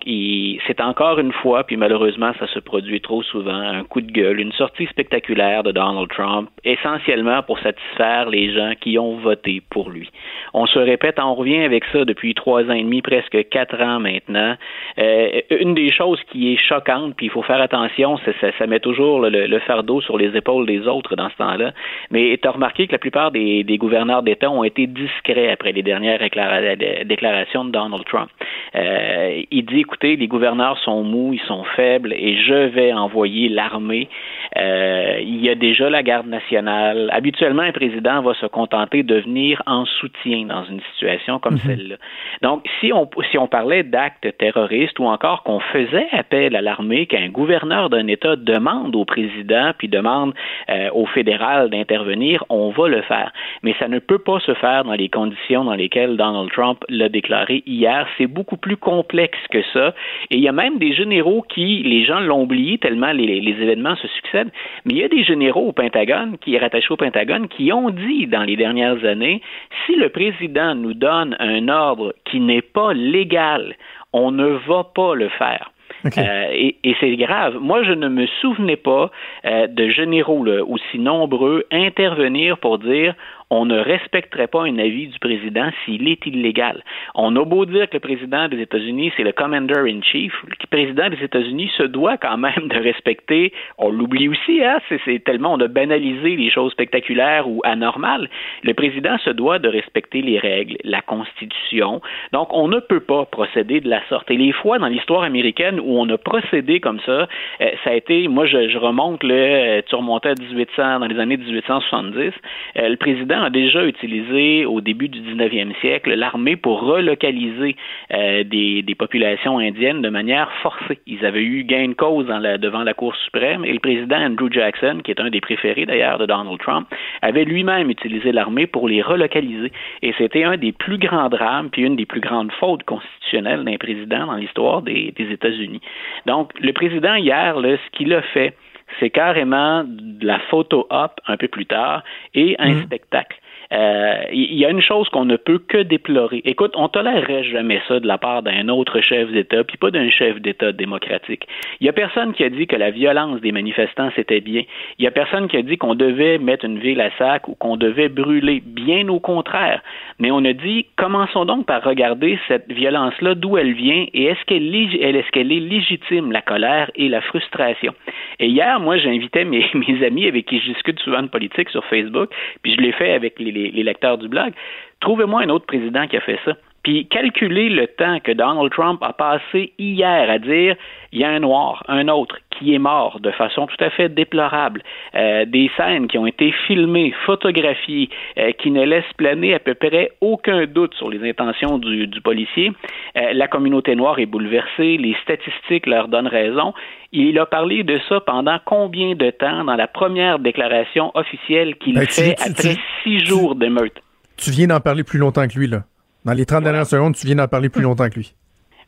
c'est encore une fois, puis malheureusement, ça se produit trop souvent, un coup de gueule, une sortie spectaculaire de Donald Trump, essentiellement pour satisfaire les gens qui ont voté pour lui. On se répète, on revient avec ça depuis trois ans et demi, presque quatre ans maintenant. Euh, une des choses qui est choquante, puis il faut faire attention, c'est ça, ça met toujours le, le fardeau sur les épaules des autres dans ce temps-là. Mais tu as remarqué que la plupart des, des gouverneurs d'État ont été discrets après les dernières déclara- déclarations de Donald Trump. Euh, dit, écoutez, les gouverneurs sont mous, ils sont faibles, et je vais envoyer l'armée. Euh, il y a déjà la garde nationale. Habituellement, un président va se contenter de venir en soutien dans une situation comme celle-là. Donc, si on, si on parlait d'actes terroristes ou encore qu'on faisait appel à l'armée, qu'un gouverneur d'un État demande au président puis demande euh, au fédéral d'intervenir, on va le faire. Mais ça ne peut pas se faire dans les conditions dans lesquelles Donald Trump l'a déclaré hier. C'est beaucoup plus complexe que ça. Et il y a même des généraux qui, les gens l'ont oublié tellement les, les événements se succèdent, mais il y a des généraux au Pentagone, qui est rattaché au Pentagone, qui ont dit dans les dernières années, si le président nous donne un ordre qui n'est pas légal, on ne va pas le faire. Euh, et, et c'est grave. Moi, je ne me souvenais pas euh, de généraux là, aussi nombreux intervenir pour dire on ne respecterait pas un avis du président s'il est illégal. On a beau dire que le président des États-Unis, c'est le commander in chief, le président des États-Unis se doit quand même de respecter, on l'oublie aussi, hein, c'est, tellement on a banalisé les choses spectaculaires ou anormales. Le président se doit de respecter les règles, la Constitution. Donc, on ne peut pas procéder de la sorte. Et les fois dans l'histoire américaine où on a procédé comme ça, euh, ça a été, moi je, remonte, là, euh, tu remontais à 1800, dans les années 1870, euh, le président a déjà utilisé au début du 19e siècle l'armée pour relocaliser euh, des, populations indiennes de manière forcée. Ils avaient eu gain de cause devant la Cour suprême et le président Andrew Jackson, qui est un des préférés d'ailleurs de Donald Trump, avait lui-même utilisé l'armée pour les relocaliser. Et c'était un des plus grands drames puis une des plus grandes fautes constitutionnelles d'un président dans l'histoire des, États-Unis. Donc, le président hier, ce qu'il a fait, c'est carrément de la photo op un peu plus tard et un spectacle. Euh, Il y a une chose qu'on ne peut que déplorer. Écoute, on tolérerait jamais ça de la part d'un autre chef d'État, puis pas d'un chef d'État démocratique. Il y a personne qui a dit que la violence des manifestants c'était bien. Il y a personne qui a dit qu'on devait mettre une ville à sac ou qu'on devait brûler. Bien au contraire. Mais on a dit, commençons donc par regarder cette violence-là, d'où elle vient et est-ce qu'elle est-ce qu'elle est légitime, la colère et la frustration? Et hier, moi, j'invitais mes, mes amis avec qui je discute souvent de politique sur Facebook, puis je l'ai fait avec les, les- les lecteurs du blog. Trouvez-moi un autre président qui a fait ça. Puis calculer le temps que Donald Trump a passé hier à dire il y a un noir, un autre qui est mort de façon tout à fait déplorable, euh, des scènes qui ont été filmées, photographiées, euh, qui ne laissent planer à peu près aucun doute sur les intentions du, du policier. Euh, la communauté noire est bouleversée, les statistiques leur donnent raison. Il a parlé de ça pendant combien de temps dans la première déclaration officielle qu'il Ben, tu- fait tu- après tu- six jours d'émeute? Tu viens d'en parler plus longtemps que lui, là. Dans les 30 dernières secondes, tu viens d'en parler plus longtemps que lui.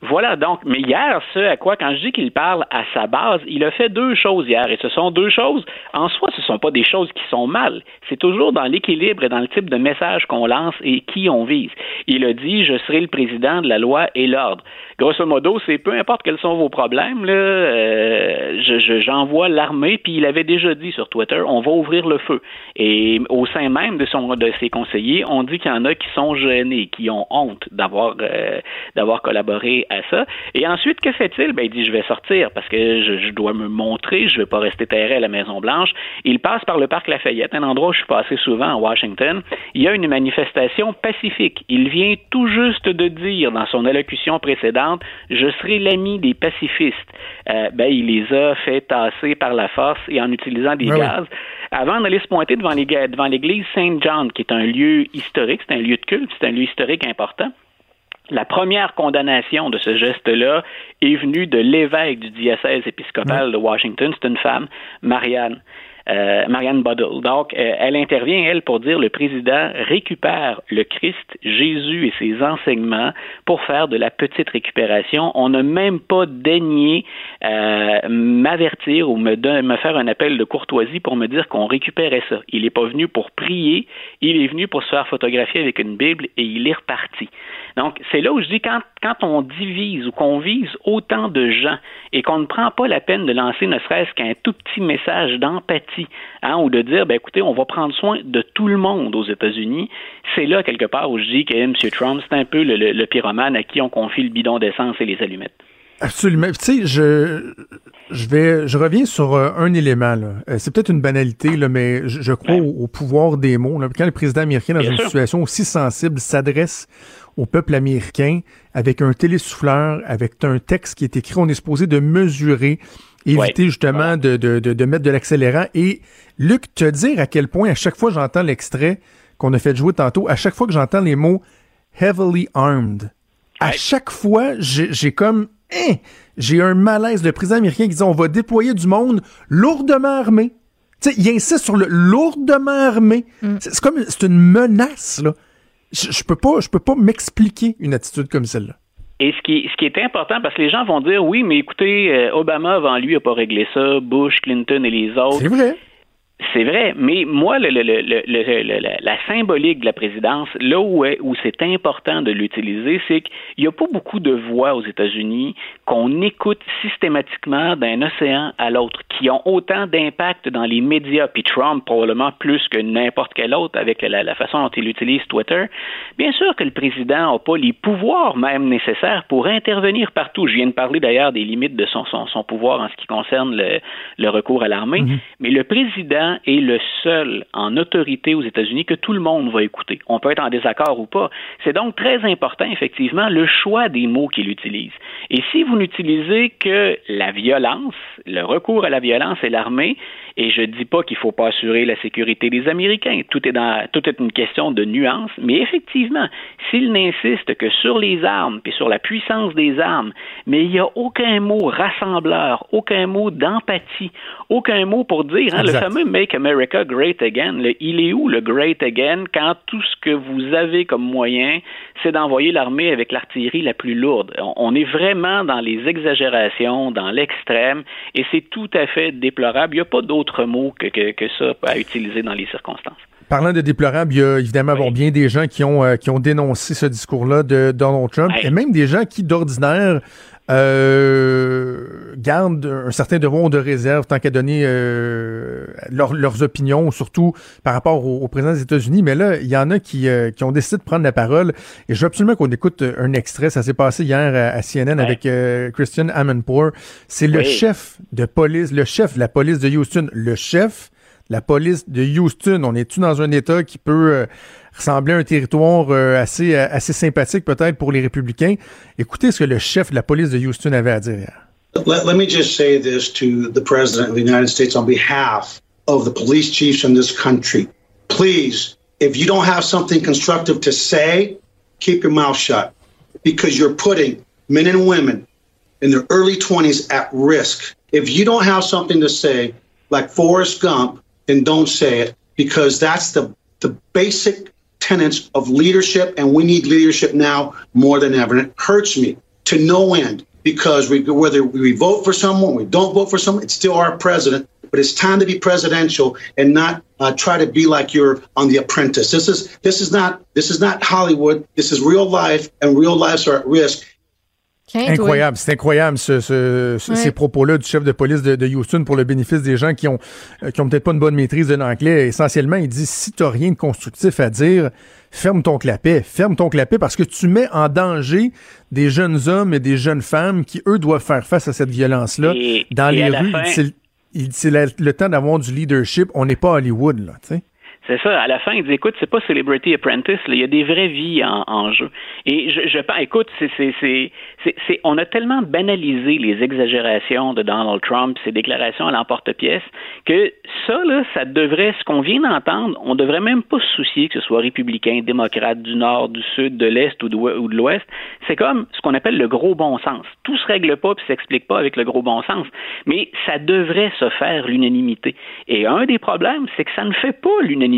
Voilà, donc, mais hier, ce à quoi, quand je dis qu'il parle à sa base, il a fait deux choses hier, et ce sont deux choses, en soi, ce ne sont pas des choses qui sont mal, c'est toujours dans l'équilibre et dans le type de message qu'on lance et qui on vise. Il a dit, je serai le président de la loi et l'ordre. Grosso modo, c'est peu importe quels sont vos problèmes, là, euh, je- je- j'envoie l'armée, puis il avait déjà dit sur Twitter, on va ouvrir le feu. Et au sein même de, son, de ses conseillers, on dit qu'il y en a qui sont gênés, qui ont honte d'avoir euh, collaboré à ça. Et ensuite, que fait-il? Ben, il dit, je vais sortir parce que je, je dois me montrer, je ne vais pas rester terré à la Maison-Blanche. Il passe par le parc Lafayette, un endroit où je suis passé souvent à Washington. Il y a une manifestation pacifique. Il vient tout juste de dire dans son allocution précédente, je serai l'ami des pacifistes. Euh, ben, il les a fait tasser par la force et en utilisant des ouais. gaz avant d'aller se pointer devant les- devant l'église Saint John, qui est un lieu historique, c'est un lieu de culte, c'est un lieu historique important. La première condamnation de ce geste-là est venue de l'évêque du diocèse épiscopal de Washington, c'est une femme, Marianne. Euh, Marianne Buddle. Donc, euh, elle intervient, elle, pour dire le président récupère le Christ, Jésus et ses enseignements pour faire de la petite récupération. On n'a même pas daigné euh, m'avertir ou me, me faire un appel de courtoisie pour me dire qu'on récupérait ça. Il n'est pas venu pour prier, il est venu pour se faire photographier avec une Bible et il est reparti. Donc, c'est là où je dis quand, quand on divise ou qu'on vise autant de gens et qu'on ne prend pas la peine de lancer ne serait-ce qu'un tout petit message d'empathie, hein, ou de dire, ben écoutez, on va prendre soin de tout le monde aux États-Unis, c'est là quelque part où je dis que M. Trump, c'est un peu le, le- le pyromane à qui on confie le bidon d'essence et les allumettes. Absolument. Tu sais, je, je vais, je reviens sur euh, un élément. Euh, c'est peut-être une banalité, là, mais je, je crois au, au pouvoir des mots. là. Quand le président américain, dans Bien une sûr. situation aussi sensible, s'adresse au peuple américain avec un télésouffleur, avec un texte qui est écrit, on est supposé de mesurer, éviter Ouais. justement de, de, de, de mettre de l'accélérant. Et Luc, te dire à quel point, à chaque fois que j'entends l'extrait qu'on a fait jouer tantôt, à chaque fois que j'entends les mots heavily armed, à Ouais. chaque fois, j'ai comme Hein? j'ai un malaise. Le président américain qui dit on va déployer du monde lourdement armé. Tu sais, il insiste sur le lourdement armé. C'est c'est comme c'est une menace là. Je, je peux pas, je peux pas m'expliquer une attitude comme celle-là. Et ce qui, ce qui est important, parce que les gens vont dire, oui, mais écoutez, euh, Obama avant lui n'a pas réglé ça, Bush, Clinton et les autres. C'est vrai. C'est vrai, mais moi, le, le- le- le- le- le- la, symbolique de la présidence, là où, où c'est important de l'utiliser, c'est qu'il n'y a pas beaucoup de voix aux États-Unis qu'on écoute systématiquement d'un océan à l'autre, qui ont autant d'impact dans les médias, puis Trump probablement plus que n'importe quel autre avec la, la façon dont il utilise Twitter. Bien sûr que le président n'a pas les pouvoirs même nécessaires pour intervenir partout. Je viens de parler d'ailleurs des limites de son, son, son pouvoir en ce qui concerne le, le recours à l'armée, mais le président est le seul en autorité aux États-Unis que tout le monde va écouter. On peut être en désaccord ou pas. C'est donc très important, effectivement, le choix des mots qu'il utilise. Et si vous n'utilisez que la violence, le recours à la violence et l'armée, et je dis pas qu'il faut pas assurer la sécurité des Américains, tout est dans, tout est une question de nuance, mais effectivement, s'il n'insiste que sur les armes et sur la puissance des armes, mais il n'y a aucun mot rassembleur, aucun mot d'empathie, aucun mot pour dire, hein, le fameux Make America Great Again, le- il est où le Great Again quand tout ce que vous avez comme moyen, c'est d'envoyer l'armée avec l'artillerie la plus lourde? On, on est vraiment dans les exagérations, dans l'extrême, et c'est tout à fait déplorable. Il n'y a pas d'autre mot que, que, que ça à utiliser dans les circonstances. Parlant de déplorable, il y a évidemment bon, Oui. bien des gens qui ont, euh, qui ont dénoncé ce discours-là de Donald Trump Ouais. et même des gens qui, d'ordinaire, euh, gardent un certain devoir de réserve tant qu'à donner euh, leur- leurs opinions, surtout par rapport au, au président des États-Unis. Mais là, il y en a qui, euh, qui ont décidé de prendre la parole et je veux absolument qu'on écoute un extrait. Ça s'est passé hier à, à CNN Ouais. avec euh, Christian Amanpour. C'est le chef de police, le chef de la police de Houston, le chef la police de Houston. On est-tu dans un État qui peut euh, ressemblait à un territoire euh, assez, euh, assez sympathique peut-être pour les républicains. Écoutez ce que le chef de la police de Houston avait à dire. Let, let me just say this to the President of the United States on behalf of the police chiefs in this country. Please, if you don't have something constructive to say, keep your mouth shut because you're putting men and women in their early 20s at risk. If you don't have something to say, like Forrest Gump, then don't say it because that's the, the basic tenets of leadership, and we need leadership now more than ever. And it hurts me to no end because we, whether we vote for someone, we don't vote for someone, it's still our president. But it's time to be presidential and not uh, try to be like you're on The Apprentice. This is this is not this is not Hollywood. This is real life, and real lives are at risk. Incroyable, c'est incroyable ce, ce, ouais. ces propos-là du chef de police de, de, Houston pour le bénéfice des gens qui ont euh, qui ont peut-être pas une bonne maîtrise de l'anglais. Essentiellement, il dit si t'as rien de constructif à dire, ferme ton clapet, ferme ton clapet parce que tu mets en danger des jeunes hommes et des jeunes femmes qui eux doivent faire face à cette violence-là dans les rues. C'est le temps d'avoir du leadership. On n'est pas Hollywood là, tu sais. C'est ça. À la fin, il dit écoute, c'est pas Celebrity Apprentice, là. il y a des vraies vies en, en jeu. Et je, je pense, écoute, c'est, on a tellement banalisé les exagérations de Donald Trump, ses déclarations à l'emporte-pièce, que ça, là, ça devrait, ce qu'on vient d'entendre, on devrait même pas se soucier que ce soit républicain, démocrate, du nord, du sud, de l'est ou de, ou de l'ouest. C'est comme ce qu'on appelle le gros bon sens. Tout se règle pas puis s'explique pas avec le gros bon sens. Mais ça devrait se faire l'unanimité. Et un des problèmes, c'est que ça ne fait pas l'unanimité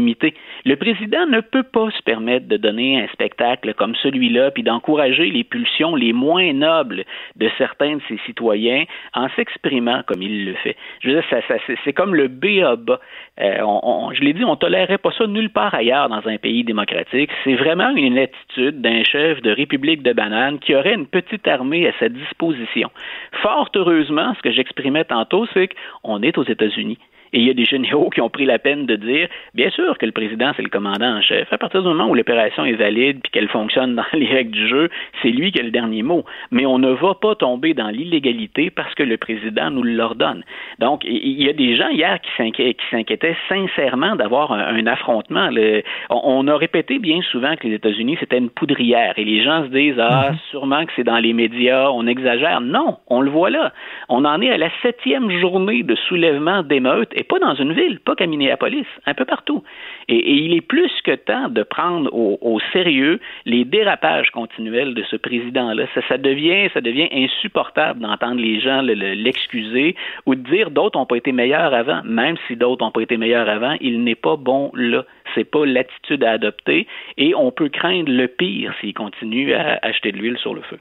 le président ne peut pas se permettre de donner un spectacle comme celui-là, puis d'encourager les pulsions les moins nobles de certains de ses citoyens en s'exprimant comme il le fait. Je veux dire, c'est comme le B à bas. Euh, je l'ai dit, on tolérerait pas ça nulle part ailleurs dans un pays démocratique. C'est vraiment une attitude d'un chef de République de banane qui aurait une petite armée à sa disposition. Fort heureusement, ce que j'exprimais tantôt, c'est qu'on est aux États-Unis. Et il y a des généraux qui ont pris la peine de dire, bien sûr que le président, c'est le commandant en chef. À partir du moment où l'opération est valide puis qu'elle fonctionne dans les règles du jeu, c'est lui qui a le dernier mot. Mais on ne va pas tomber dans l'illégalité parce que le président nous l'ordonne. Donc, il y a des gens hier qui s'inquiétaient sincèrement d'avoir un, affrontement. on, a répété bien souvent que les États-Unis, c'était une poudrière. Et les gens se disent, ah, mm-hmm. sûrement que c'est dans les médias, on exagère. Non, on le voit là. On en est à la septième journée de soulèvement d'émeutes pas dans une ville, pas qu'à Minneapolis, un peu partout. Et, il est plus que temps de prendre au, sérieux les dérapages continuels de ce président-là. Ça, ça, devient, ça devient insupportable d'entendre les gens l'excuser ou de dire d'autres n'ont pas été meilleurs avant. Même si d'autres n'ont pas été meilleurs avant, il n'est pas bon là. C'est pas l'attitude à adopter et on peut craindre le pire s'il continue à acheter de l'huile sur le feu.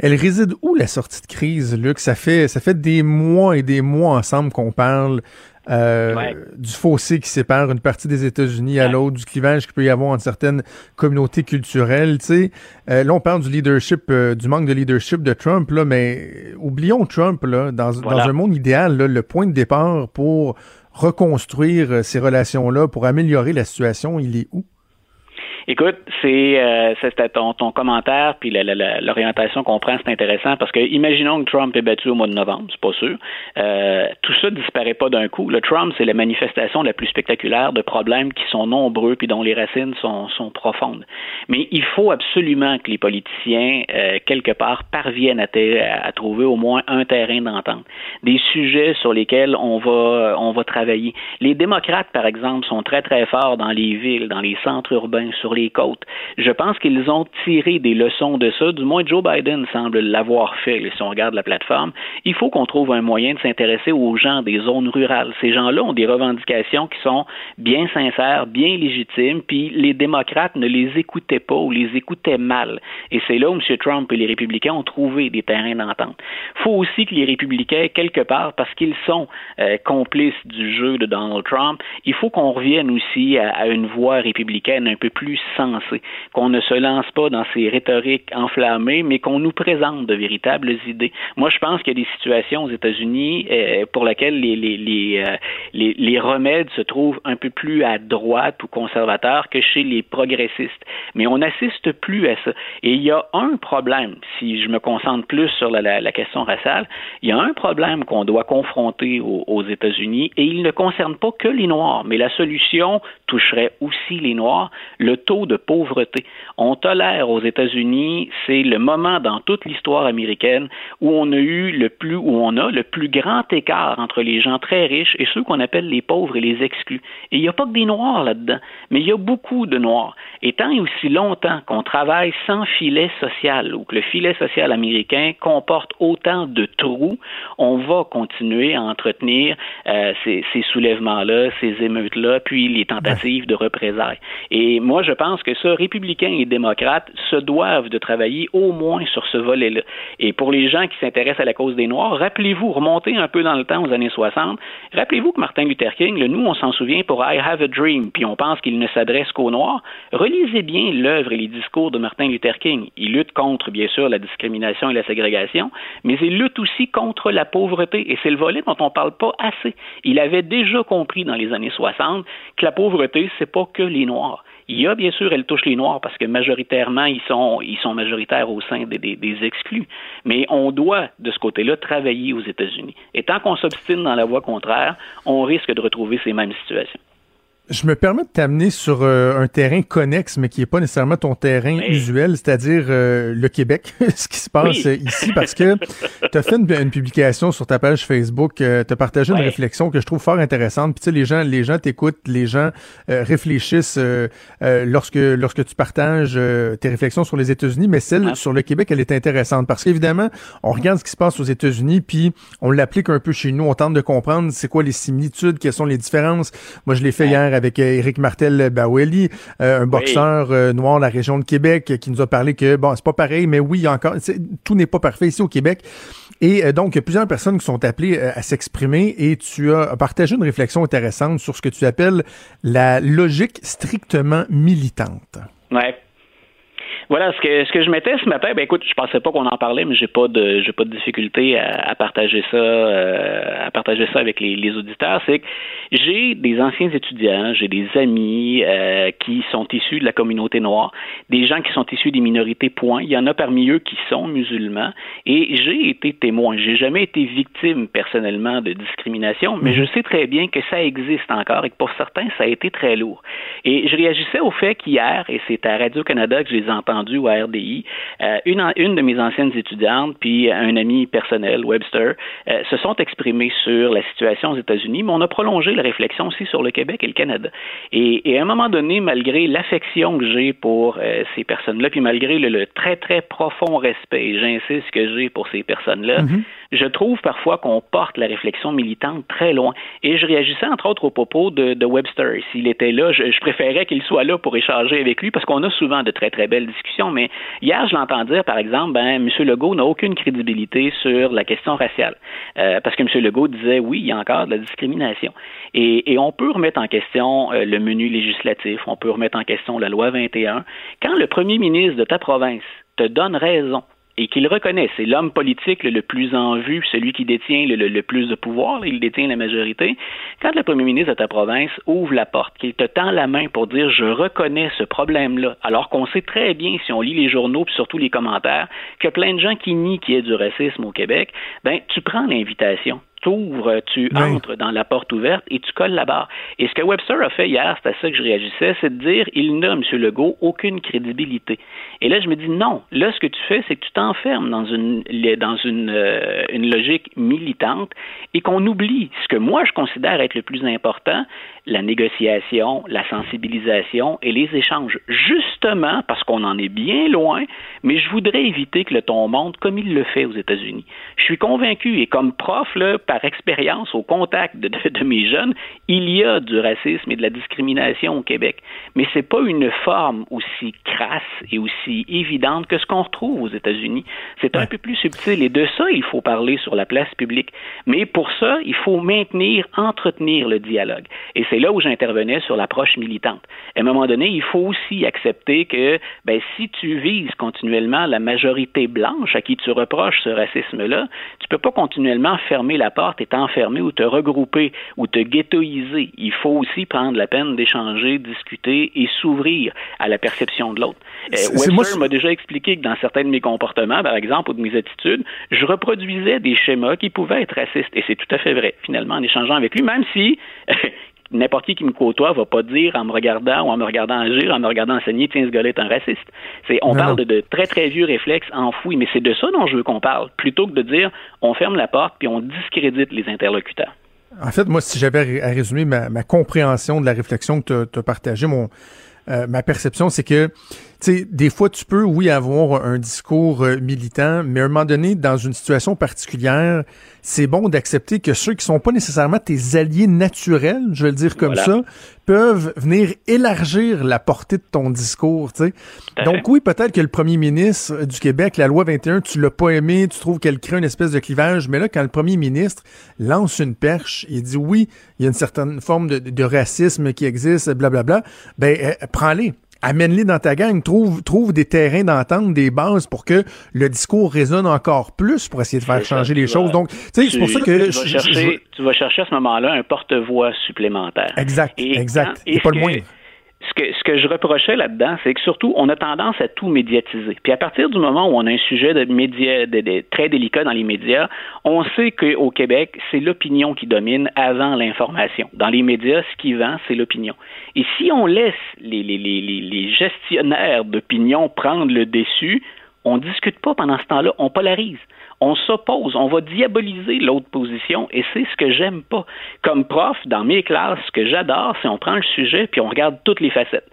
Elle réside où la sortie de crise, Luc? Ça fait, ça fait des mois et des mois ensemble qu'on parle euh, ouais. du fossé qui sépare une partie des États-Unis à ouais. l'autre, du clivage qu'il peut y avoir entre certaines communautés culturelles. Tu sais, euh, là, on parle du leadership, euh, du manque de leadership de Trump, là, mais oublions Trump là, dans, voilà. dans un monde idéal. Là, le point de départ pour reconstruire euh, ces relations-là, pour améliorer la situation, il est où? Écoute, c'est euh, c'était ton, ton commentaire puis l'orientation qu'on prend, c'est intéressant parce que imaginons que Trump est battu au mois de novembre, c'est pas sûr. Euh, tout ça disparaît pas d'un coup. Le Trump, c'est la manifestation la plus spectaculaire de problèmes qui sont nombreux puis dont les racines sont, sont profondes. Mais il faut absolument que les politiciens euh, quelque part parviennent à, à, trouver au moins un terrain d'entente, des sujets sur lesquels on va on va travailler. Les démocrates, par exemple, sont très très forts dans les villes, dans les centres urbains, sur les côtes. Je pense qu'ils ont tiré des leçons de ça. Du moins, Joe Biden semble l'avoir fait, si on regarde la plateforme. Il faut qu'on trouve un moyen de s'intéresser aux gens des zones rurales. Ces gens-là ont des revendications qui sont bien sincères, bien légitimes, puis les démocrates ne les écoutaient pas ou les écoutaient mal. Et c'est là où M. Trump et les républicains ont trouvé des terrains d'entente. Il faut aussi que les républicains, quelque part, parce qu'ils sont euh, complices du jeu de Donald Trump, il faut qu'on revienne aussi à, une voie républicaine un peu plus sensé, qu'on ne se lance pas dans ces rhétoriques enflammées, mais qu'on nous présente de véritables idées. Moi, je pense qu'il y a des situations aux États-Unis euh, pour lesquelles les, les, euh, les, les remèdes se trouvent un peu plus à droite ou conservateurs que chez les progressistes. Mais on n'assiste plus à ça. Et il y a un problème, si je me concentre plus sur la, question raciale, il y a un problème qu'on doit confronter aux, États-Unis et il ne concerne pas que les Noirs, mais la solution toucherait aussi les Noirs, le de pauvreté. On tolère aux États-Unis, c'est le moment dans toute l'histoire américaine où on a eu le plus, où on a le plus grand écart entre les gens très riches et ceux qu'on appelle les pauvres et les exclus. Et il n'y a pas que des Noirs là-dedans, mais il y a beaucoup de Noirs. Et tant et aussi longtemps qu'on travaille sans filet social ou que le filet social américain comporte autant de trous, on va continuer à entretenir euh, ces, ces soulèvements-là, ces émeutes-là, puis les tentatives de représailles. Et moi, je pense que ça, républicains et démocrates se doivent de travailler au moins sur ce volet-là. Et pour les gens qui s'intéressent à la cause des Noirs, rappelez-vous, remontez un peu dans le temps aux années 60, rappelez-vous que Martin Luther King, là, nous, on s'en souvient pour I Have a Dream, puis on pense qu'il ne s'adresse qu'aux Noirs. Relisez bien l'œuvre et les discours de Martin Luther King. Il lutte contre, bien sûr, la discrimination et la ségrégation, mais il lutte aussi contre la pauvreté. Et c'est le volet dont on ne parle pas assez. Il avait déjà compris dans les années 60 que la pauvreté, c'est pas que les Noirs. Il y a bien sûr, elle touche les Noirs parce que majoritairement, ils sont, ils sont majoritaires au sein des, des, des exclus. Mais on doit, de ce côté-là, travailler aux États-Unis. Et tant qu'on s'obstine dans la voie contraire, on risque de retrouver ces mêmes situations. Je me permets de t'amener sur euh, un terrain connexe, mais qui n'est pas nécessairement ton terrain Oui. usuel, c'est-à-dire euh, le Québec, ce qui se passe Oui. euh, ici, parce que tu as fait une, une publication sur ta page Facebook, tu as partagé une réflexion que je trouve fort intéressante. Puis tu sais, les gens, les gens t'écoutent, les gens euh, réfléchissent euh, euh, lorsque lorsque tu partages euh, tes réflexions sur les États-Unis, mais celle Ah. sur le Québec, elle est intéressante parce qu'évidemment, on regarde ce qui se passe aux États-Unis, puis on l'applique un peu chez nous, on tente de comprendre c'est quoi les similitudes, quelles sont les différences. Moi, je l'ai fait hier avec euh, Éric Martel Baweli, euh, un boxeur euh, noir de la région de Québec, qui nous a parlé que bon, c'est pas pareil, mais oui, encore, tout n'est pas parfait ici au Québec. Et euh, donc, il y a plusieurs personnes qui sont appelées euh, à s'exprimer et tu as partagé une réflexion intéressante sur ce que tu appelles la logique strictement militante. Ouais. Voilà ce que ce que je mettais ce matin. Ben écoute, je pensais pas qu'on en parlait, mais j'ai pas de j'ai pas de difficulté à, à partager ça euh, à partager ça avec les, les auditeurs. C'est que j'ai des anciens étudiants, j'ai des amis euh, qui sont issus de la communauté noire, des gens qui sont issus des minorités. Point. Il y en a parmi eux qui sont musulmans et j'ai été témoin. J'ai jamais été victime personnellement de discrimination, mais je sais très bien que ça existe encore et que pour certains ça a été très lourd. Et je réagissais au fait qu'hier, et c'est à Radio Canada que je les ai à RDI, euh, une, de mes anciennes étudiantes, puis un ami personnel, Webster, euh, se sont exprimés sur la situation aux États-Unis, mais on a prolongé la réflexion aussi sur le Québec et le Canada. Et, à un moment donné, malgré l'affection que j'ai pour euh, ces personnes-là, puis malgré le, très, très profond respect, j'insiste, que j'ai pour ces personnes-là, je trouve parfois qu'on porte la réflexion militante très loin. Et je réagissais entre autres au propos de, Webster. S'il était là, je, je préférais qu'il soit là pour échanger avec lui parce qu'on a souvent de très très belles discussions. Mais hier, je l'entends dire, par exemple, ben, M. Legault n'a aucune crédibilité sur la question raciale. Euh, parce que M. Legault disait, oui, il y a encore de la discrimination. Et, et on peut remettre en question euh, le menu législatif, on peut remettre en question la loi 21. Quand le premier ministre de ta province te donne raison et qu'il reconnaît, c'est l'homme politique le, plus en vue, celui qui détient le, plus de pouvoir, il détient la majorité. Quand le premier ministre de ta province ouvre la porte, qu'il te tend la main pour dire je reconnais ce problème-là, alors qu'on sait très bien, si on lit les journaux puis surtout les commentaires, que plein de gens qui nient qu'il y ait du racisme au Québec, ben tu prends l'invitation t'ouvres, tu Oui. entres dans la porte ouverte et tu colles la barre. Et ce que Webster a fait hier, c'est à ça que je réagissais, c'est de dire il n'a, M. Legault, aucune crédibilité. Et là, je me dis non. Là, ce que tu fais, c'est que tu t'enfermes dans une dans une, euh, une logique militante et qu'on oublie ce que moi je considère être le plus important, la négociation, la sensibilisation et les échanges. Justement parce qu'on en est bien loin, mais je voudrais éviter que le ton monte comme il le fait aux États-Unis. Je suis convaincu, et comme prof, là, par expérience, au contact de, de- de mes jeunes, il y a du racisme et de la discrimination au Québec. Mais c'est pas une forme aussi crasse et aussi évidente que ce qu'on retrouve aux États-Unis. C'est un peu plus subtil, et de ça, il faut parler sur la place publique. Mais pour ça, il faut maintenir, entretenir le dialogue. Et c'est là où j'intervenais sur l'approche militante. À un moment donné, il faut aussi accepter que ben, si tu vises continuellement la majorité blanche à qui tu reproches ce racisme-là, tu peux pas continuellement fermer la porte et t'enfermer ou te regrouper ou te ghettoiser. Il faut aussi prendre la peine d'échanger, discuter et s'ouvrir à la perception de l'autre. Euh, Webster m'a déjà expliqué que dans certains de mes comportements, par exemple, ou de mes attitudes, je reproduisais des schémas qui pouvaient être racistes. Et c'est tout à fait vrai, finalement, en échangeant avec lui, même si n'importe qui qui me côtoie va pas dire en me regardant ou en me regardant agir, en me regardant enseigner, tiens, ce gars-là est un raciste. C'est, on parle de, de, très, très vieux réflexes enfouis, mais c'est de ça dont je veux qu'on parle, plutôt que de dire on ferme la porte puis on discrédite les interlocuteurs. En fait, moi, si j'avais à résumer ma, ma, compréhension de la réflexion que tu as partagée, mon, euh, ma perception, c'est que, sais, des fois, tu peux, oui, avoir un discours euh, militant, mais à un moment donné, dans une situation particulière, c'est bon d'accepter que ceux qui sont pas nécessairement tes alliés naturels, je vais le dire comme ça, peuvent venir élargir la portée de ton discours, tu sais. Donc oui, peut-être que le premier ministre du Québec, la loi 21, tu l'as pas aimé, tu trouves qu'elle crée une espèce de clivage, mais là, quand le premier ministre lance une perche, il dit oui, il y a une certaine forme de, de racisme qui existe, blablabla, ben, euh, prends-les amène-les dans ta gang, trouve, trouve des terrains d'entente, des bases pour que le discours résonne encore plus pour essayer de faire changer les choses. Donc, tu sais, c'est pour ça que... Tu vas, chercher, tu vas chercher à ce moment-là un porte-voix supplémentaire. Exact, exact. Et, pas le moindre ce que, je reprochais là-dedans, c'est que surtout, on a tendance à tout médiatiser. Puis à partir du moment où on a un sujet de médias, de, très délicat dans les médias, on sait qu'au Québec, c'est l'opinion qui domine avant l'information. Dans les médias, ce qui vend, c'est l'opinion. Et si on laisse les, gestionnaires d'opinion prendre le dessus, on discute pas pendant ce temps-là, on polarise on s'oppose, on va diaboliser l'autre position et c'est ce que j'aime pas. Comme prof, dans mes classes, ce que j'adore, c'est on prend le sujet puis on regarde toutes les facettes.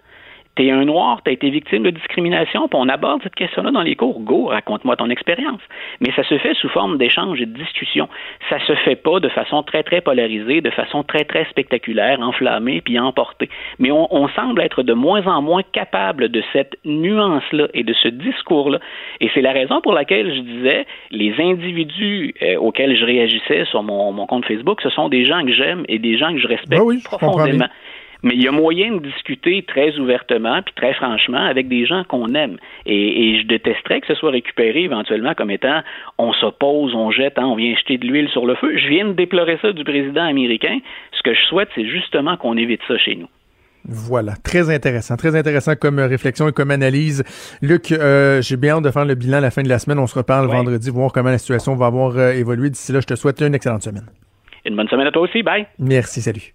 T'es un noir, t'as été victime de discrimination, puis on aborde cette question-là dans les cours. Go, raconte-moi ton expérience. Mais ça se fait sous forme d'échange et de discussion. Ça se fait pas de façon très, très polarisée, de façon très, très spectaculaire, enflammée, puis emportée. Mais on, on semble être de moins en moins capable de cette nuance-là et de ce discours-là. Et c'est la raison pour laquelle je disais, les individus euh, auxquels je réagissais sur mon, mon, compte Facebook, ce sont des gens que j'aime et des gens que je respecte ben oui, profondément. Mais il y a moyen de discuter très ouvertement puis très franchement avec des gens qu'on aime. Et, et, je détesterais que ce soit récupéré éventuellement comme étant on s'oppose, on jette, hein, on vient jeter de l'huile sur le feu. Je viens de déplorer ça du président américain. Ce que je souhaite, c'est justement qu'on évite ça chez nous. Voilà, très intéressant, très intéressant comme réflexion et comme analyse. Luc, euh, j'ai bien hâte de faire le bilan à la fin de la semaine. On se reparle ouais. vendredi, voir comment la situation va avoir euh, évolué. D'ici là, je te souhaite une excellente semaine. Une bonne semaine à toi aussi. Bye. Merci, salut.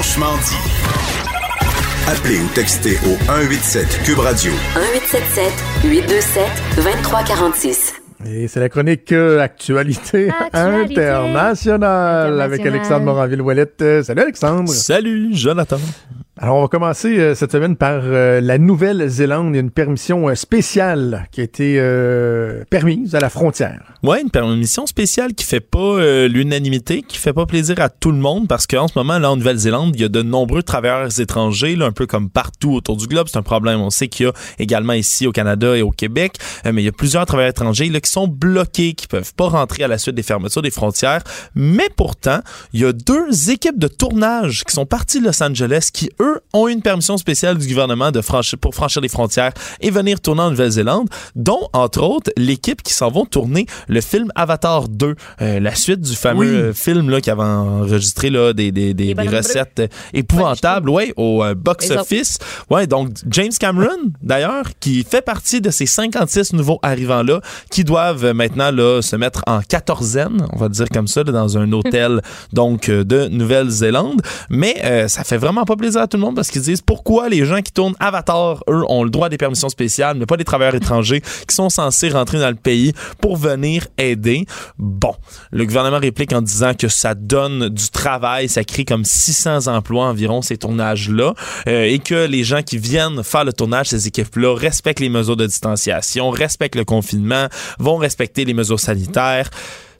Franchement dit. Appelez ou textez au 187 Cube Radio. 1877 827 2346. Et c'est la chronique euh, actualité, Actualité internationale avec. Alexandre Moranville-Ouellette. Euh, Salut Alexandre. Salut, Jonathan. Alors, on va commencer euh, cette semaine par euh, la Nouvelle-Zélande. Une permission euh, spéciale qui a été euh, permise à la frontière. Ouais, une permission spéciale qui fait pas euh, l'unanimité, qui fait pas plaisir à tout le monde parce qu'en ce moment, là, en Nouvelle-Zélande, il y a de nombreux travailleurs étrangers, là, un peu comme partout autour du globe. C'est un problème. On sait qu'il y a également ici au Canada et au Québec, mais il y a plusieurs travailleurs étrangers là, qui sont bloqués, qui peuvent pas rentrer à la suite des fermetures des frontières. Mais pourtant, il y a deux équipes de tournage qui sont parties de Los Angeles qui, eux, ont une permission spéciale du gouvernement de franchir, pour franchir les frontières et venir tourner en Nouvelle-Zélande, dont, entre autres, l'équipe qui s'en vont tourner le film Avatar 2, euh, la suite du fameux Oui. euh, film là, qui avait enregistré là, des, des, des, recettes euh, épouvantables ouais, au euh, box-office. Ouais, donc James Cameron, d'ailleurs, qui fait partie de ces 56 nouveaux arrivants-là qui doivent maintenant là, se mettre en quatorzaine, on va dire comme ça, là, dans un hôtel donc de Nouvelle-Zélande. Mais euh, ça fait vraiment pas plaisir à tout le monde parce qu'ils disent pourquoi les gens qui tournent Avatar, eux, ont le droit à des permissions spéciales, mais pas des travailleurs étrangers qui sont censés rentrer dans le pays pour venir aider. Bon, le gouvernement réplique en disant que ça donne du travail, ça crée comme 600 emplois environ ces tournages-là, euh, et que les gens qui viennent faire le tournage, ces équipes-là, respectent les mesures de distanciation, respectent le confinement, vont respecter les mesures sanitaires.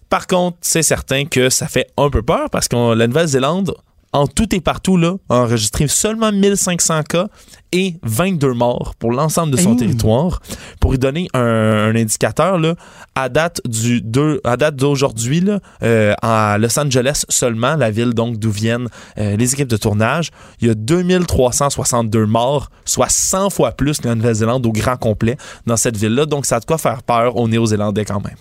Par contre, c'est certain que ça fait un peu peur parce que la Nouvelle-Zélande, en tout et partout, là, a enregistré seulement 1500 cas et 22 morts pour l'ensemble de son Mmh. territoire. Pour y donner un, un indicateur, là, à date du 2, à date d'aujourd'hui, là, euh, à Los Angeles seulement, la ville donc d'où viennent euh, les équipes de tournage, il y a 2362 morts, soit 100 fois plus que la Nouvelle-Zélande au grand complet dans cette ville-là. Donc ça a de quoi faire peur aux Néo-Zélandais quand même.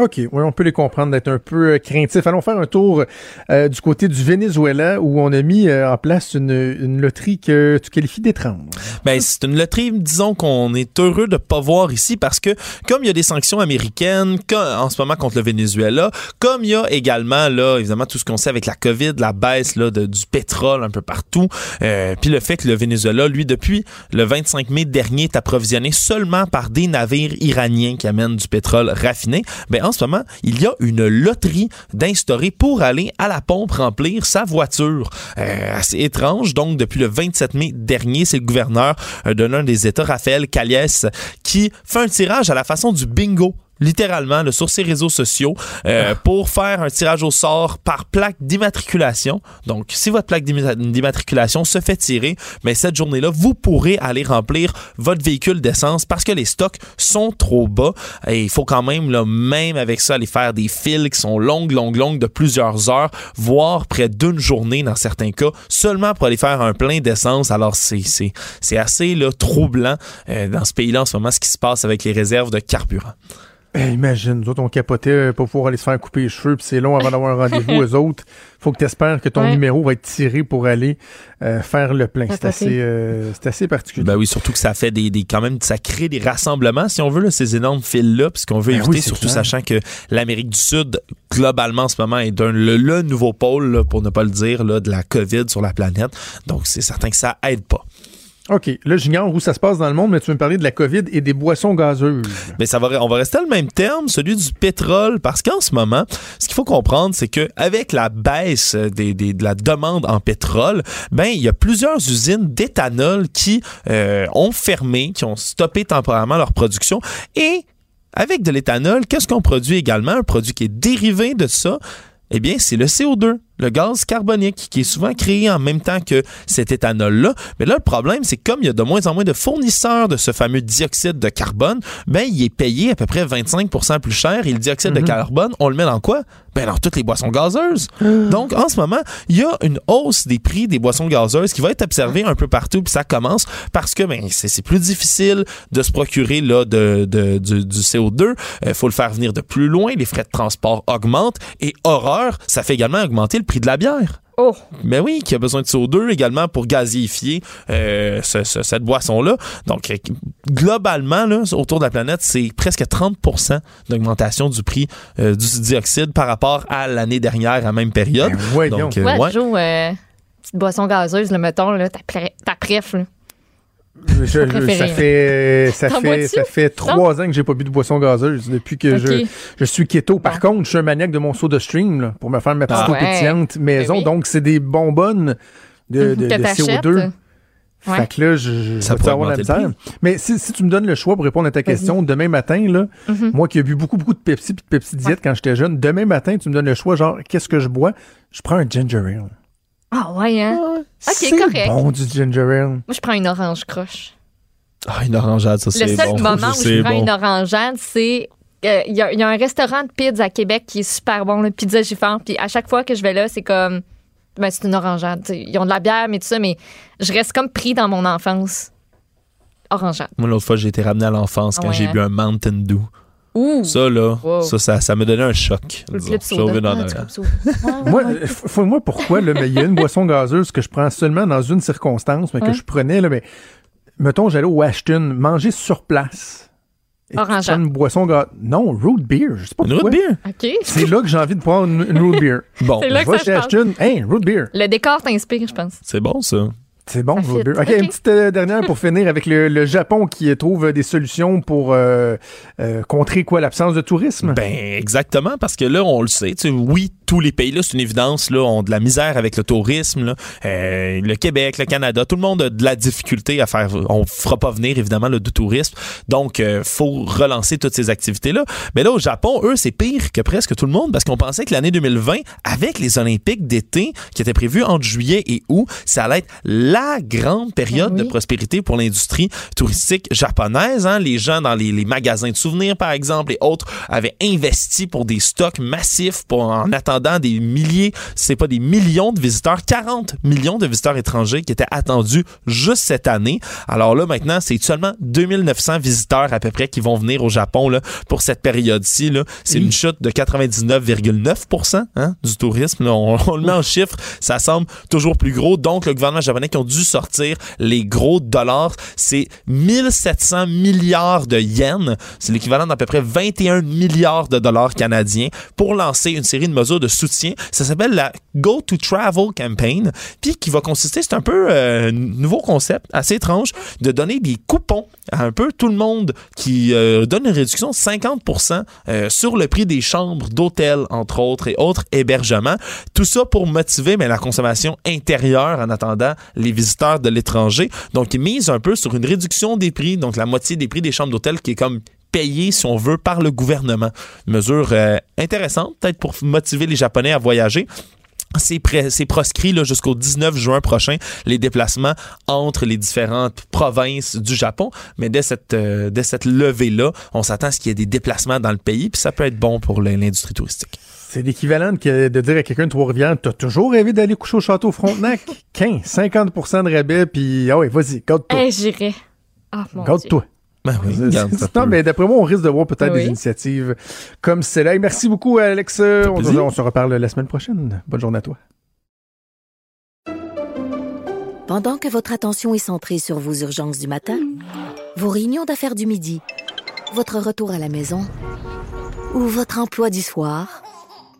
OK, oui, on peut les comprendre d'être un peu euh, craintifs. Allons faire un tour euh, du côté du Venezuela où on a mis euh, en place une, loterie que tu qualifies d'étrange. Ben, c'est une loterie, disons qu'on est heureux de pas voir ici parce que comme il y a des sanctions américaines en ce moment contre le Venezuela, comme il y a également là évidemment tout ce qu'on sait avec la Covid, la baisse là de- du pétrole un peu partout, puis le fait que le Venezuela lui depuis le 25 mai dernier est approvisionné seulement par des navires iraniens qui amènent du pétrole raffiné, ben en ce moment, il y a une loterie d'instaurer pour aller à la pompe remplir sa voiture. Euh, assez étrange. Donc, depuis le 27 mai dernier, c'est le gouverneur euh, de l'un des États, Raphaël Caliès, qui fait un tirage à la façon du bingo littéralement là, sur ses réseaux sociaux euh, pour faire un tirage au sort par plaque d'immatriculation. Donc, si votre plaque d'imma- d'immatriculation se fait tirer, mais cette journée-là, vous pourrez aller remplir votre véhicule d'essence parce que les stocks sont trop bas. Et il faut quand même, là, même avec ça, aller faire des files qui sont longues, longues, longues de plusieurs heures, voire près d'une journée dans certains cas, seulement pour aller faire un plein d'essence. Alors, c'est, c'est, c'est assez là, troublant euh, dans ce pays-là en ce moment, ce qui se passe avec les réserves de carburant. Eh, imagine, nous autres, on capotait euh, pour pouvoir aller se faire couper les cheveux, puis c'est long avant d'avoir un rendez-vous. Eux autres, faut que tu espères que ton Ouais. numéro va être tiré pour aller euh, faire le plein. C'est assez, euh, c'est assez particulier. Ben oui, surtout que ça fait des, des quand même, ça crée des rassemblements, si on veut, là, ces énormes files-là, puisqu'on veut Ben éviter, oui, surtout clair. sachant que l'Amérique du Sud, globalement, en ce moment, est un, le, le nouveau pôle, là, pour ne pas le dire, là, de la COVID sur la planète. Donc, c'est certain que ça aide pas. OK, là, j'ignore où ça se passe dans le monde, mais tu veux me parler de la COVID et des boissons gazeuses. Mais ça va, on va rester à le même terme, celui du pétrole, parce qu'en ce moment, ce qu'il faut comprendre, c'est que avec la baisse des, des- de la demande en pétrole, ben il y a plusieurs usines d'éthanol qui euh, ont fermé, qui ont stoppé temporairement leur production et avec de l'éthanol, qu'est-ce qu'on produit également? Un produit qui est dérivé de ça, eh bien, c'est le CO2, le gaz carbonique, qui est souvent créé en même temps que cet éthanol-là. Mais là, le problème, c'est que comme il y a de moins en moins de fournisseurs de ce fameux dioxyde de carbone, ben, il est payé à peu près 25 plus cher. Et le dioxyde de carbone, on le met dans quoi? Ben, dans toutes les boissons gazeuses. Donc, en ce moment, il y a une hausse des prix des boissons gazeuses qui va être observée un peu partout, puis ça commence parce que ben, c'est plus difficile de se procurer là, de, de- du, du CO2. Il faut le faire venir de plus loin, les frais de transport augmentent, et horreur, ça fait également augmenter le prix de la bière. Oh, Mais oui, qui a besoin de CO2 également pour gazifier euh, ce- ce- cette boisson-là. Donc, euh, globalement, là, autour de la planète, c'est presque 30% d'augmentation du prix euh, du dioxyde par rapport à l'année dernière à la même période. Ben, voyons. Donc, euh, ouais, ouais. Euh, petite boisson gazeuse, le mettons, là, ta, préf, là. Je- je- préféré, ça hein. fait ça fait ça fait trois ans que j'ai pas bu de boisson gazeuse depuis que je, je suis keto. Par contre, je suis un maniaque de mon soda stream là, pour me faire ma petite Ah ouais. pétillante maison. Oui. Donc c'est des bonbonnes de, de- Que de t'achètes. CO2. Ouais. Fait que là, je, je Ça vais avoir la misère? Mais si, si tu me donnes le choix pour répondre à ta question, demain matin, là, Mhm. moi qui ai bu beaucoup, beaucoup de Pepsi puis de Pepsi Diète quand j'étais jeune, demain matin, tu me donnes le choix, genre, qu'est-ce que je bois? Je prends un ginger ale. Ah ouais, hein? c'est correct. bon du ginger ale. Moi, je prends une orange croche. Ah, une orangeade, ça, c'est Le bon. seul moment où je prends bon. une orangeade, c'est. euh, Il y, a- il y a un restaurant de pizza à Québec qui est super bon, le Pizza Giffard. Puis à chaque fois que je vais là, c'est comme. Ben, c'est une orangeade. t'sais. Ils ont de la bière, mais tout ça, mais je reste comme pris dans mon enfance. Orangeade. Moi, l'autre fois, j'ai été ramené à l'enfance Ah quand ouais, j'ai hein? bu un Mountain Dew. Ouh! Ça, là, Wow. ça, ça, ça me donnait un choc. Ah, Moi, euh, moi, pourquoi, là, mais il y a une boisson gazeuse que je prends seulement dans une circonstance, mais que Ouais. je prenais, là, mais, mettons, j'allais au Ashton, manger sur place. Et prends une boisson gazeuse. Non, root beer, je sais pas Une pourquoi. root beer? OK. C'est là que j'ai envie de prendre une, une root beer. Bon, C'est là je que vais chez. Ashton, hey, root beer. Le décor t'inspire, je pense. c'est bon, ça. C'est bon, vos deux. OK, une petite euh, dernière pour finir avec le, le Japon qui trouve des solutions pour euh, euh, contrer quoi l'absence de tourisme? Ben exactement parce que là on le sait, tu sais, oui tous les pays là c'est une évidence là ont de la misère avec le tourisme là. Euh, le Québec, le Canada, tout le monde a de la difficulté à faire. On fera pas venir évidemment le de tourisme, donc euh, faut relancer toutes ces activités là. Mais là au Japon eux c'est pire que presque tout le monde parce qu'on pensait que l'année 2020 avec les Olympiques d'été qui étaient prévus entre juillet et août, ça allait être la grande période de prospérité pour l'industrie touristique japonaise. hein. Les gens dans les, les magasins de souvenirs, par exemple, et autres, avaient investi pour des stocks massifs pour, en attendant des milliers, c'est pas des millions de visiteurs, 40 millions de visiteurs étrangers qui étaient attendus juste cette année. Alors là, maintenant, c'est seulement 2900 visiteurs à peu près qui vont venir au Japon là, pour cette période-ci. C'est une chute de 99,9% hein, du tourisme. là. On, on le met en chiffres, ça semble toujours plus gros. Donc, le gouvernement japonais qui ont dû sortir les gros dollars, c'est 1700 milliards de yens. C'est l'équivalent d'à peu près 21 milliards de dollars canadiens pour lancer une série de mesures de soutien. Ça s'appelle la Go to Travel Campaign, puis qui va consister, c'est un peu euh, un nouveau concept, assez étrange, de donner des coupons à un peu tout le monde qui euh, donne une réduction de 50% euh, sur le prix des chambres d'hôtel, entre autres, et autres hébergements. Tout ça pour motiver mais, la consommation intérieure en attendant les visiteurs de l'étranger. Donc, ils misent un peu sur une réduction des prix, donc la moitié des prix des chambres d'hôtel qui est comme payé, si on veut, par le gouvernement. Mesure euh, intéressante, peut-être pour motiver les Japonais à voyager. C'est proscrit jusqu'au 19 juin prochain, les déplacements entre les différentes provinces du Japon. Mais dès cette, euh, dès cette levée-là, on s'attend à ce qu'il y ait des déplacements dans le pays, puis ça peut être bon pour l'industrie touristique. C'est l'équivalent de, de dire à quelqu'un de Trois-Rivières, t'as toujours rêvé d'aller coucher au château Frontenac? 15, 50% de rabais, puis ah ouais, vas-y, garde-toi. Eh, j'irai. Ah, mon Garde-toi. Ben oui, non, mais d'après moi, on risque de voir peut-être Oui. des initiatives comme celle-là. Merci beaucoup, Alex. On se reparle la semaine prochaine. Bonne journée à toi. Pendant que votre attention est centrée sur vos urgences du matin, vos réunions d'affaires du midi, votre retour à la maison ou votre emploi du soir,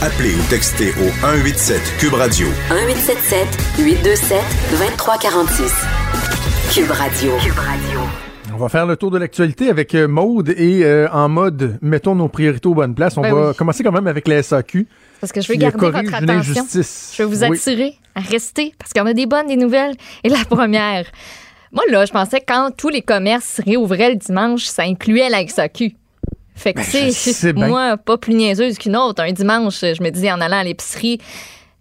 Appelez ou textez au 187 Cube Radio 1877 827 2346. Cube Radio. Cube Radio. On va faire le tour de l'actualité avec euh, Maude et euh, en mode mettons nos priorités aux bonnes places. On Ben va oui. commencer quand même avec la SAQ. Parce que je veux garder votre attention. injustice. Je veux vous Oui. attirer à rester parce qu'on a des bonnes, des nouvelles. Et la première, moi là, je pensais que quand tous les commerces réouvraient le dimanche, ça incluait la SAQ. Fait que Ben, tu sais, moi, pas plus niaiseuse qu'une autre. Un dimanche, je me disais en allant à l'épicerie,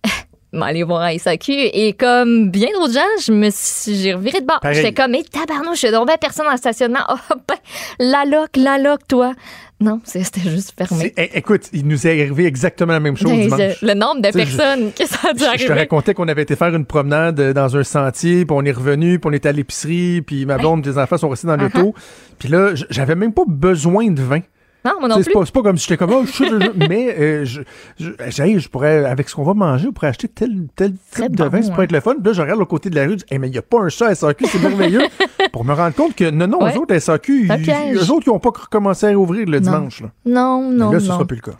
je vais aller voir la SAQ. Et comme bien d'autres gens, je me suis, j'ai reviré de bord. J'étais comme, mais tabarnouche, je tombais personne dans le stationnement. Oh, ben, la loc, la loc, toi. Non, c'était juste fermé. Eh, écoute, il nous est arrivé exactement la même chose Ben, dimanche. Le nombre de sais, je- personnes que ça a dû Je, je te arriver. racontais qu'on avait été faire une promenade euh, dans un sentier, puis on est revenu, puis on était à l'épicerie, puis ma blonde et les enfants sont restés dans l'auto. Puis là, j'avais même pas besoin de vin. Non, moi non plus. C'est pas, comme si j'étais comme, oh, je le- mais euh, je, je, j'ai- je pourrais, avec ce qu'on va manger, on pourrait acheter tel, tel type de bon, vin, ça pourrait hein. être le fun. Puis là, je regarde l'autre côté de la rue, je dis, hey, mais il n'y a pas un chat à SAQ, c'est merveilleux. pour me rendre compte que non, non, Ouais. eux autres, à SAQ, ils- eux autres, ils n'ont pas recommencé à rouvrir le Non. dimanche. Là. Non, non, Mais là, ce non. sera plus le cas.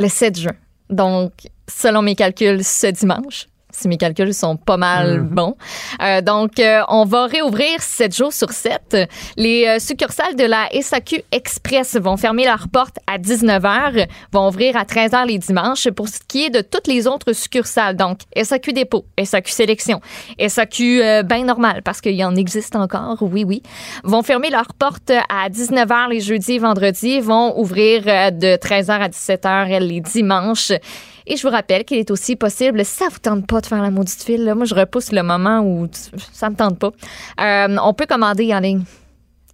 Le 7 juin. Donc, selon mes calculs, ce dimanche. Si mes calculs sont pas mal Mhm. bons. Euh, donc, euh, on va réouvrir 7 jours sur 7. Les euh, succursales de la SAQ Express vont fermer leurs portes à 19h, vont ouvrir à 13h les dimanches pour ce qui est de toutes les autres succursales. Donc, SAQ Dépôt, SAQ Sélection, SAQ ben normal, parce qu'il y en existe encore, oui, oui, vont fermer leurs portes à 19h les jeudis et vendredis, vont ouvrir de 13h à 17h les dimanches. Et je vous rappelle qu'il est aussi possible, si ça vous tente pas de faire la maudite file, là, moi je repousse le moment où ça me tente pas. Euh, on peut commander en ligne.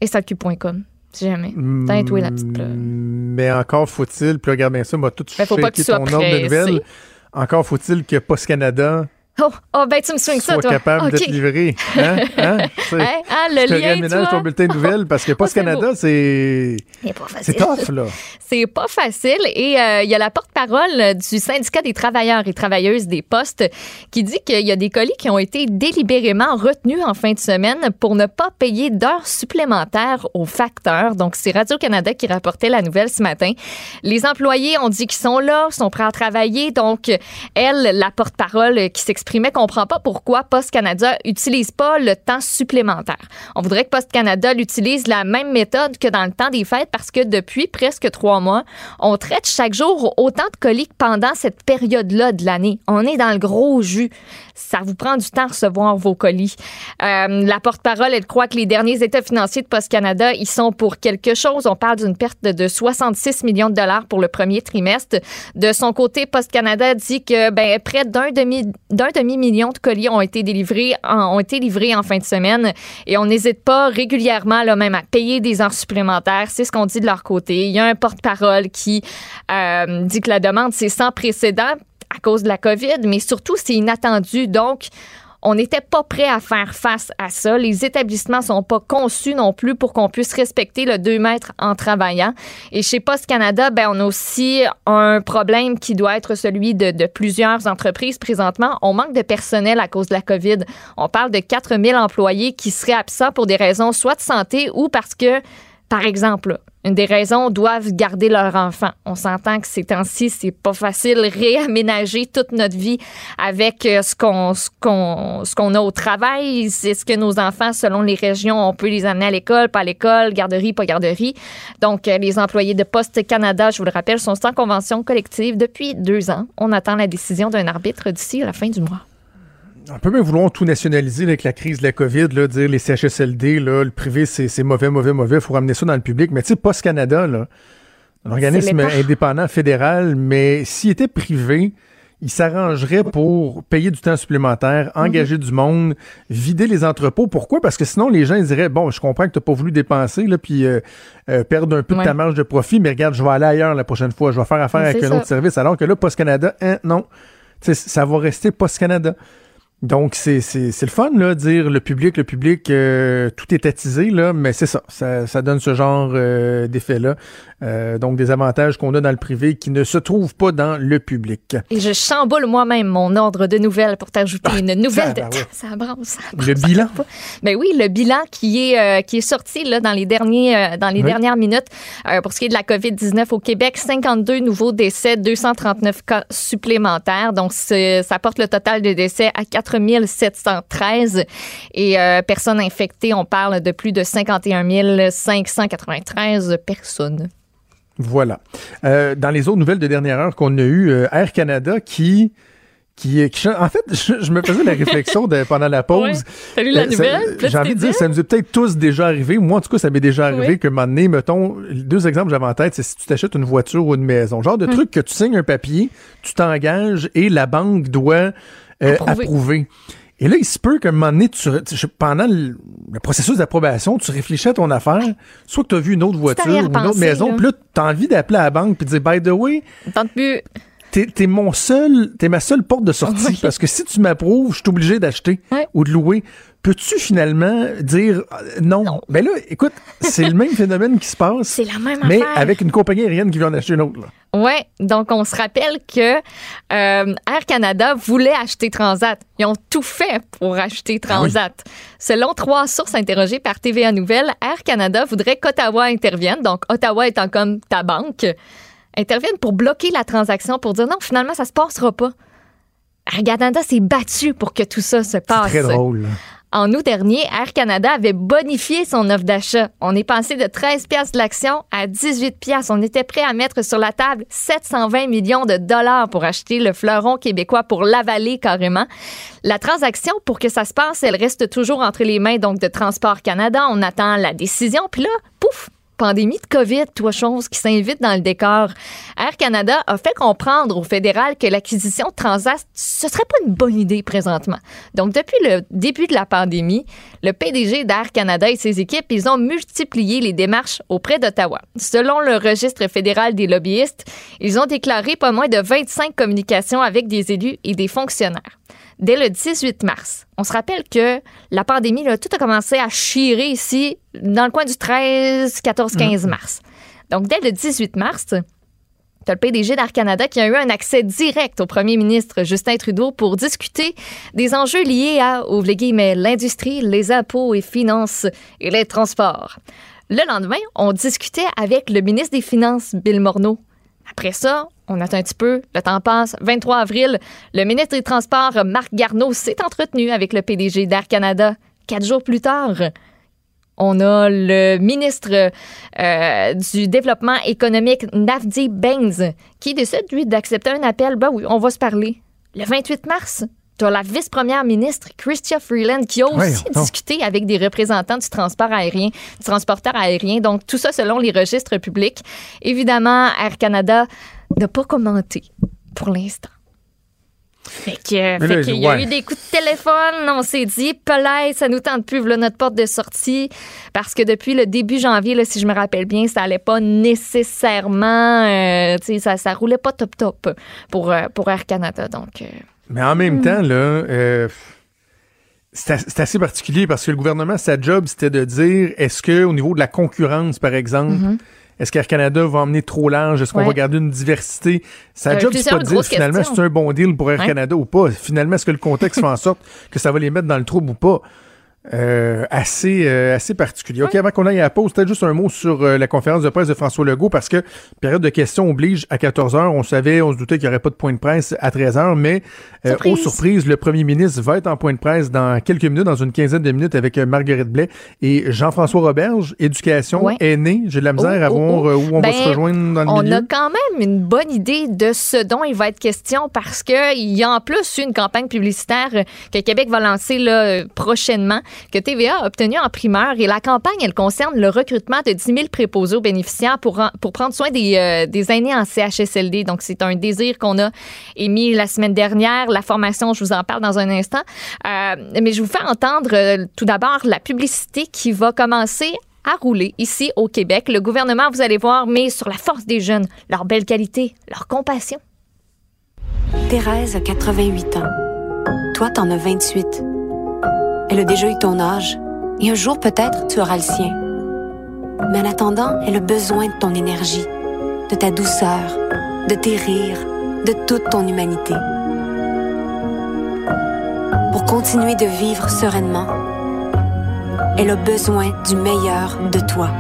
SAQ.com, si jamais. T'as où est la petite plug? Mais encore faut-il, puis regarde bien ça, m'a tout Ben, que tu sois ton ordre de pressé. nouvelles. Encore faut-il que Post Canada Oh, oh, ben tu me swings ça, toi. capable de OK. te livrer. Hein? Hein? Hein? Ah, le je lien, ton bulletin de nouvelles parce que Post c'est Canada, c'est. C'est pas facile. C'est tough, là. C'est pas facile. Et euh, il y a la porte-parole du syndicat des travailleurs et travailleuses des postes qui dit qu'il y a des colis qui ont été délibérément retenus en fin de semaine pour ne pas payer d'heures supplémentaires aux facteurs. Donc, c'est Radio-Canada qui rapportait la nouvelle ce matin. Les employés ont dit qu'ils sont là, sont prêts à travailler. Donc, elle, la porte-parole qui s'exprimait, comprend pas pourquoi Post Canada utilise pas le temps supplémentaire. On voudrait que Post Canada utilise la même méthode que dans le temps des fêtes parce que depuis presque trois mois, on traite chaque jour autant de colis que pendant cette période-là de l'année. On est dans le gros jus. Ça vous prend du temps à recevoir vos colis. Euh, la porte-parole, elle croit que les derniers états financiers de Post Canada, ils sont pour quelque chose. On parle d'une perte de 66 millions de dollars pour le premier trimestre. De son côté, Post Canada dit que ben, près d'un demi million de colis ont été délivrés en, livrés en fin de semaine et on n'hésite pas régulièrement là même à payer des heures supplémentaires. C'est ce qu'on dit de leur côté. Il y a un porte-parole qui euh, dit que la demande c'est sans précédent à cause de la COVID, mais surtout c'est inattendu. Donc on n'était pas prêt à faire face à ça. Les établissements sont pas conçus non plus pour qu'on puisse respecter le 2 mètres en travaillant. Et chez Post Canada, ben, on a aussi un problème qui doit être celui de, de plusieurs entreprises présentement. On manque de personnel à cause de la COVID. On parle de 4000 employés qui seraient absents pour des raisons soit de santé ou parce que, par exemple, une des raisons doivent garder leur enfant. On s'entend que ces temps-ci, c'est pas facile réaménager toute notre vie avec euh, ce qu'on ce qu'on ce qu'on a au travail. C'est ce que nos enfants, selon les régions, on peut les amener à l'école, pas à l'école, garderie, pas garderie. Donc, euh, les employés de Poste Canada, je vous le rappelle, sont sans convention collective depuis deux ans. On attend la décision d'un arbitre d'ici la fin du mois. On peut même vouloir tout nationaliser là, avec la crise de la COVID, là, dire les CHSLD, là, le privé, c'est mauvais, mauvais, mauvais, il faut ramener ça dans le public. Mais tu sais, Post Canada, là, un organisme indépendant fédéral, mais s'il était privé, il s'arrangerait pour payer du temps supplémentaire, Mhm. engager du monde, vider les entrepôts. Pourquoi? Parce que sinon, les gens ils diraient, bon, je comprends que tu n'as pas voulu dépenser, là, puis euh, euh, perdre un peu de ta marge de profit, mais regarde, je vais aller ailleurs la prochaine fois, je vais faire affaire Mais avec un ça. autre service. Alors que là, Post Canada, hein, non. Tu sais, ça va rester Post Canada. Donc, c'est c'est- c'est le fun, là, dire le public, le public, euh, tout est attisé, là, mais c'est ça, ça. ça donne ce genre euh, d'effet-là. Euh, donc, des avantages qu'on a dans le privé qui ne se trouvent pas dans le public. Et je chamboule moi-même mon ordre de nouvelles pour t'ajouter une nouvelle de tabarouette. ça ça Ah, Le ça bilan? Ben oui, le bilan qui est euh, qui est sorti là dans les derniers euh, dans les Oui. dernières minutes euh, pour ce qui est de la COVID-19 au Québec, 52 nouveaux décès, 239 cas supplémentaires. Donc ça porte le total de décès à 4713 et euh, personnes infectées, on parle de plus de 51 593 personnes. Voilà. Euh, dans les autres nouvelles de dernière heure qu'on a eues, euh, Air Canada qui... Qui, en fait, je, je me faisais la réflexion de- pendant la pause. Ouais. Lu la Euh, nouvelle? J'ai envie de dire, ça nous est peut-être tous déjà arrivé. Moi, en tout cas, ça m'est déjà arrivé Oui. qu'à un moment donné, mettons, deux exemples que j'avais en tête, c'est si tu t'achètes une voiture ou une maison. Genre de Hum. truc que tu signes un papier, tu t'engages et la banque doit euh, approuver. Et là, il se peut qu'à un moment donné, tu, tu- pendant le, le processus d'approbation, tu réfléchis à ton affaire, soit que tu as vu une autre voiture ou une autre maison, puis là, tu as envie d'appeler à la banque puis de dire, by the way, Tente plus. T'es t'es mon seul, t'es ma seule porte de sortie. Oui. Parce que si tu m'approuves, je suis obligé d'acheter ou de louer. Peux-tu finalement dire euh, non? Ben là, écoute, c'est le même phénomène qui se passe, C'est la même mais affaire. avec une compagnie aérienne qui vient en acheter une autre. Oui, donc on se rappelle que euh, Air Canada voulait acheter Transat. Ils ont tout fait pour acheter Transat. Selon trois sources interrogées par TVA Nouvelles, Air Canada voudrait qu'Ottawa intervienne, donc Ottawa étant comme ta banque, intervienne pour bloquer la transaction, pour dire non, finalement, ça se passera pas. Air Canada s'est battu pour que tout ça se C'est passe. très drôle. En août dernier, Air Canada avait bonifié son offre d'achat. On est passé de 13 pièces de l'action à 18 pièces. On était prêt à mettre sur la table 720 millions de dollars pour acheter le fleuron québécois pour l'avaler carrément. La transaction, pour que ça se passe, elle reste toujours entre les mains donc de Transport Canada. On attend la décision. Puis là, pouf, pandémie de COVID, toi, chose qui s'invite dans le décor. Air Canada a fait comprendre au fédéral que l'acquisition de Transat, ce serait pas une bonne idée présentement. Donc, depuis le début de la pandémie, le PDG d'Air Canada et ses équipes, ils ont multiplié les démarches auprès d'Ottawa. Selon le registre fédéral des lobbyistes, ils ont déclaré pas moins de 25 communications avec des élus et des fonctionnaires. Dès le 18 mars. On se rappelle que la pandémie, là, tout a commencé à chirer ici dans le coin du 13, 14, 15 mars. Donc, dès le 18 mars, tu as le PDG d'Air Canada qui a eu un accès direct au premier ministre Justin Trudeau pour discuter des enjeux liés à, ouvre les guillemets, l'industrie, les impôts et finances et les transports. Le lendemain, on discutait avec le ministre des Finances, Bill Morneau. Après ça, on attend un petit peu, le temps passe. 23 avril, le ministre des Transports, Marc Garneau, s'est entretenu avec le PDG d'Air Canada. Quatre jours plus tard, on a le ministre euh, du Développement économique, Navdi Baines, qui décide, lui, d'accepter un appel. Ben oui, on va se parler. Le 28 mars, tu as la vice-première ministre, Chrystia Freeland, qui a aussi discuté avec des représentants du transport aérien, du transporteur aérien. Donc, tout ça selon les registres publics. Évidemment, Air Canada n'a pas commenté pour l'instant. Fait que, fait là, qu'il y a ouais. eu des coups de téléphone, on s'est dit, Pelay, ça nous tente plus, voilà notre porte de sortie. Parce que depuis le début janvier, là, si je me rappelle bien, ça allait pas nécessairement, euh, tu sais, ça, ça roulait pas top top pour, euh, pour Air Canada. Donc, euh, Mais en même temps, là, euh, c'est as- c'est assez particulier parce que le gouvernement, sa job, c'était de dire est-ce que au niveau de la concurrence, par exemple, Mhm. Est-ce qu'Air Canada va emmener trop large? Est-ce qu'on Ouais. va garder une diversité? Sa Euh, job, c'est pas de dire finalement c'est un bon deal pour Air. Canada ou pas. Finalement, est-ce que le contexte fait en sorte que ça va les mettre dans le trouble ou pas? Euh, assez, euh, assez particulier. OK, avant qu'on aille à la pause, peut-être juste un mot sur euh, la conférence de presse de François Legault, parce que période de questions oblige à 14 heures. On savait, on se doutait qu'il n'y aurait pas de point de presse à 13 heures, mais euh, Surprise. aux surprises, le premier ministre va être en point de presse dans quelques minutes, dans une quinzaine de minutes, avec euh, Marguerite Blais et Jean-François Roberge, éducation, Ouais. aîné. J'ai de la misère Oh, à oh, voir oh. où on va Ben, se rejoindre dans le on milieu. a quand même une bonne idée de ce dont il va être question parce qu'il y a en plus une campagne publicitaire que Québec va lancer là, prochainement, que TVA a obtenue en primeur. Et la campagne, elle concerne le recrutement de 10 000 préposés aux bénéficiaires pour, pour prendre soin des, euh, des aînés en CHSLD. Donc, c'est un désir qu'on a émis la semaine dernière. La formation, je vous en parle dans un instant. Euh, mais je vous fais entendre euh, tout d'abord la publicité qui va commencer à rouler ici au Québec. Le gouvernement, vous allez voir, met sur la force des jeunes, leur belle qualité, leur compassion. Thérèse a 88 ans. Toi, t'en as 28. Elle a déjà eu ton âge. Et un jour, peut-être, tu auras le sien. Mais en attendant, elle a besoin de ton énergie, de ta douceur, de tes rires, de toute ton humanité. Pour continuer de vivre sereinement, elle a besoin du meilleur de toi.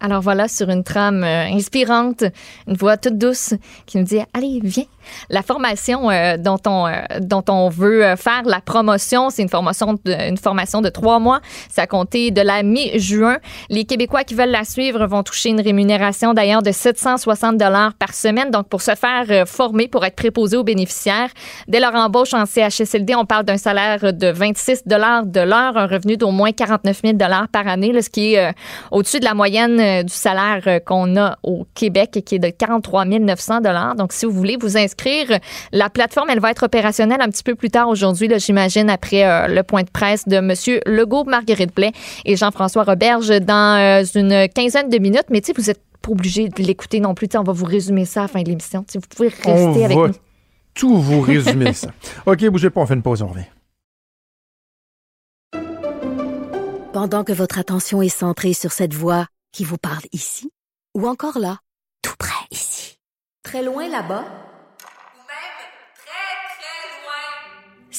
Alors voilà, sur une trame euh, inspirante, une voix toute douce qui nous dit Allez, viens. La formation euh, dont, on, euh, dont on veut euh, faire la promotion, c'est une formation, de, une formation de trois mois. Ça a compté de la mi-juin. Les Québécois qui veulent la suivre vont toucher une rémunération d'ailleurs de 760 dollars par semaine. Donc, pour se faire former, pour être préposé aux bénéficiaires, dès leur embauche en CHSLD, on parle d'un salaire de 26 dollars de l'heure, un revenu d'au moins 49 000 dollars par année, ce qui est au-dessus de la moyenne du salaire qu'on a au Québec, qui est de 43 900 dollars. Donc, si vous voulez vous inscrire, la plateforme, elle va être opérationnelle un petit peu plus tard aujourd'hui, là, j'imagine, après euh, le point de presse de M. Legault, Marguerite Blais et Jean-François Roberge dans euh, une quinzaine de minutes. Mais tu sais, vous êtes pas obligé de l'écouter non plus. Tu sais, on va vous résumer ça à la fin de l'émission. Tu sais, Vous pouvez rester on avec va nous. tout vous résumer ça. OK, bougez pas, on fait une pause, on revient. Pendant que votre attention est centrée sur cette voix qui vous parle ici, ou encore là, tout près ici, très loin là-bas,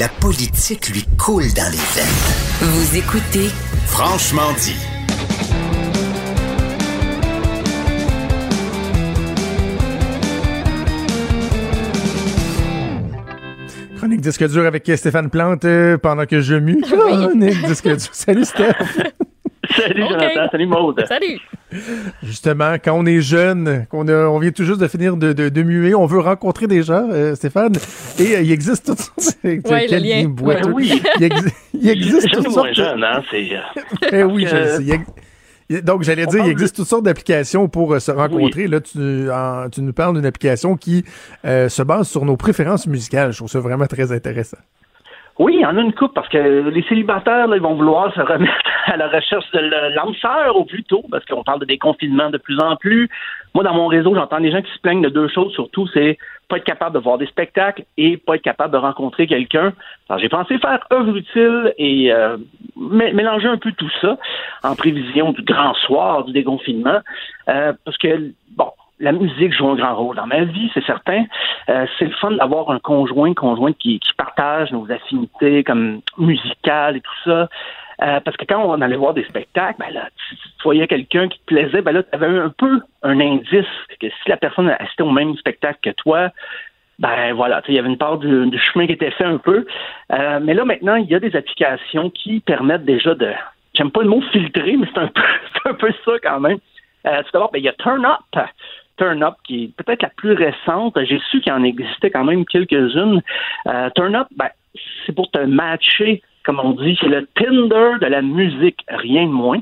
La politique lui coule dans les veines. Vous écoutez Franchement dit. Chronique disque dur avec Stéphane Plante euh, pendant que je mue. Chronique disque dur. Salut Steph. Salut. Jonathan. Salut, Maude. Salut. Justement, quand on est jeune, qu'on on vient tout juste de finir de, de, de muer, on veut rencontrer des gens, euh, Stéphane. Et euh, il existe toutes sortes de... Ouais, le quel lien. Ben oui. Il, il existe toutes ou sortes jeune, hein? C'est. euh, Eh oui, je sais. Il Donc, j'allais dire, il existe toutes sortes d'applications pour euh, se rencontrer. Là, tu, en- tu nous parles d'une application qui euh, se base sur nos préférences musicales. Je trouve ça vraiment très intéressant. Oui, il y en a une coupe parce que les célibataires, là, ils vont vouloir se remettre à la recherche de l'âme au plus tôt parce qu'on parle de déconfinement de plus en plus. Moi, dans mon réseau, j'entends des gens qui se plaignent de deux choses surtout, c'est pas être capable de voir des spectacles et pas être capable de rencontrer quelqu'un. Alors, j'ai pensé faire œuvre utile et euh, mé- mélanger un peu tout ça en prévision du grand soir du déconfinement euh, parce que, la musique joue un grand rôle dans ma vie, c'est certain. Euh, c'est le fun d'avoir un conjoint, conjointe qui, qui partage nos affinités comme musicales et tout ça. Euh, parce que quand on allait voir des spectacles, ben là, tu, tu voyais quelqu'un qui te plaisait, ben là, tu avais un peu un indice que si la personne assistait au même spectacle que toi, ben voilà, il y avait une part du, du chemin qui était fait un peu. Euh, mais là, maintenant, il y a des applications qui permettent déjà de. J'aime pas le mot filtrer, mais c'est un peu, un peu ça quand même. Euh, tout d'abord, ben, il y a Turn Up. Turn Up, qui est peut-être la plus récente. J'ai su qu'il en existait quand même quelques-unes. Euh, Turn Up, ben, c'est pour te matcher, comme on dit. C'est le Tinder de la musique, rien de moins.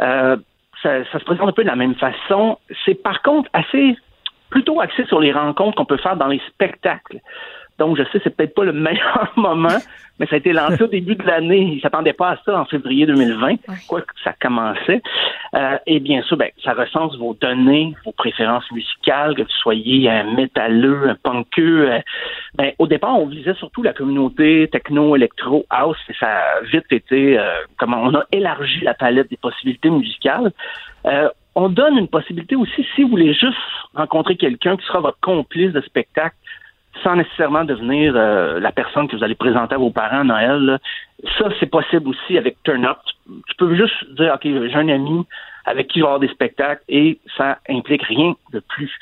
Euh, ça, ça se présente un peu de la même façon. C'est par contre assez plutôt axé sur les rencontres qu'on peut faire dans les spectacles. Donc, je sais, c'est peut-être pas le meilleur moment, mais ça a été lancé au début de l'année. Ils s'attendaient pas à ça en février 2020, quoique ça commençait. Euh, et bien sûr, ben, ça recense vos données, vos préférences musicales, que vous soyez un métalleux, un punkeux. euh, ben, au départ, on visait surtout la communauté techno, électro, house, et ça a vite été, euh, comment on a élargi la palette des possibilités musicales. Euh, on donne une possibilité aussi si vous voulez juste rencontrer quelqu'un qui sera votre complice de spectacle sans nécessairement devenir euh, la personne que vous allez présenter à vos parents à Noël. là. Ça, c'est possible aussi avec Turn Up. Tu peux juste dire, OK, j'ai un ami avec qui je vais avoir des spectacles et ça implique rien de plus.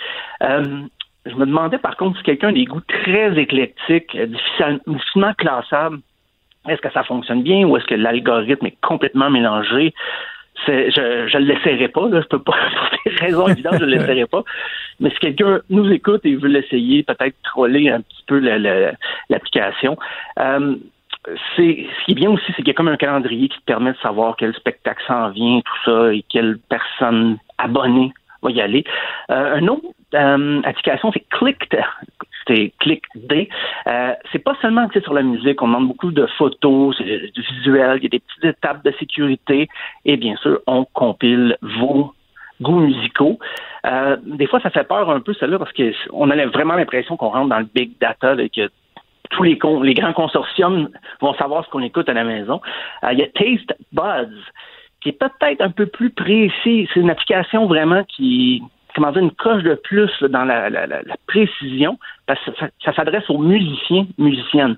Euh, je me demandais par contre si quelqu'un a des goûts très éclectiques, euh, difficile- difficilement classables, est-ce que ça fonctionne bien ou est-ce que l'algorithme est complètement mélangé? Je je le pas, là, je peux pas, pour des raisons évidentes, je le laisserai pas. Mais si quelqu'un nous écoute et veut l'essayer, peut-être troller un petit peu l'application, euh, c'est ce qui est bien aussi, c'est qu'il y a comme un calendrier qui te permet de savoir quel spectacle s'en vient, tout ça, et quelle personne abonnée va y aller. Euh, un autre euh, application, c'est Clicked. C'est ClickD. Euh, c'est pas seulement sur la musique, on demande beaucoup de photos, du visuel, il y a des petites étapes de sécurité, et bien sûr, on compile vos goûts musicaux. Euh, des fois, ça fait peur un peu, celle-là, parce qu'on a vraiment l'impression qu'on rentre dans le big data, là, que tous les, les grands consortiums vont savoir ce qu'on écoute à la maison. Euh, Il y a Taste Buds, qui est peut-être un peu plus précis. C'est une application vraiment qui, comment dire, une coche de plus là, dans la, la- la- la précision, parce que ça, ça s'adresse aux musiciens, musiciennes.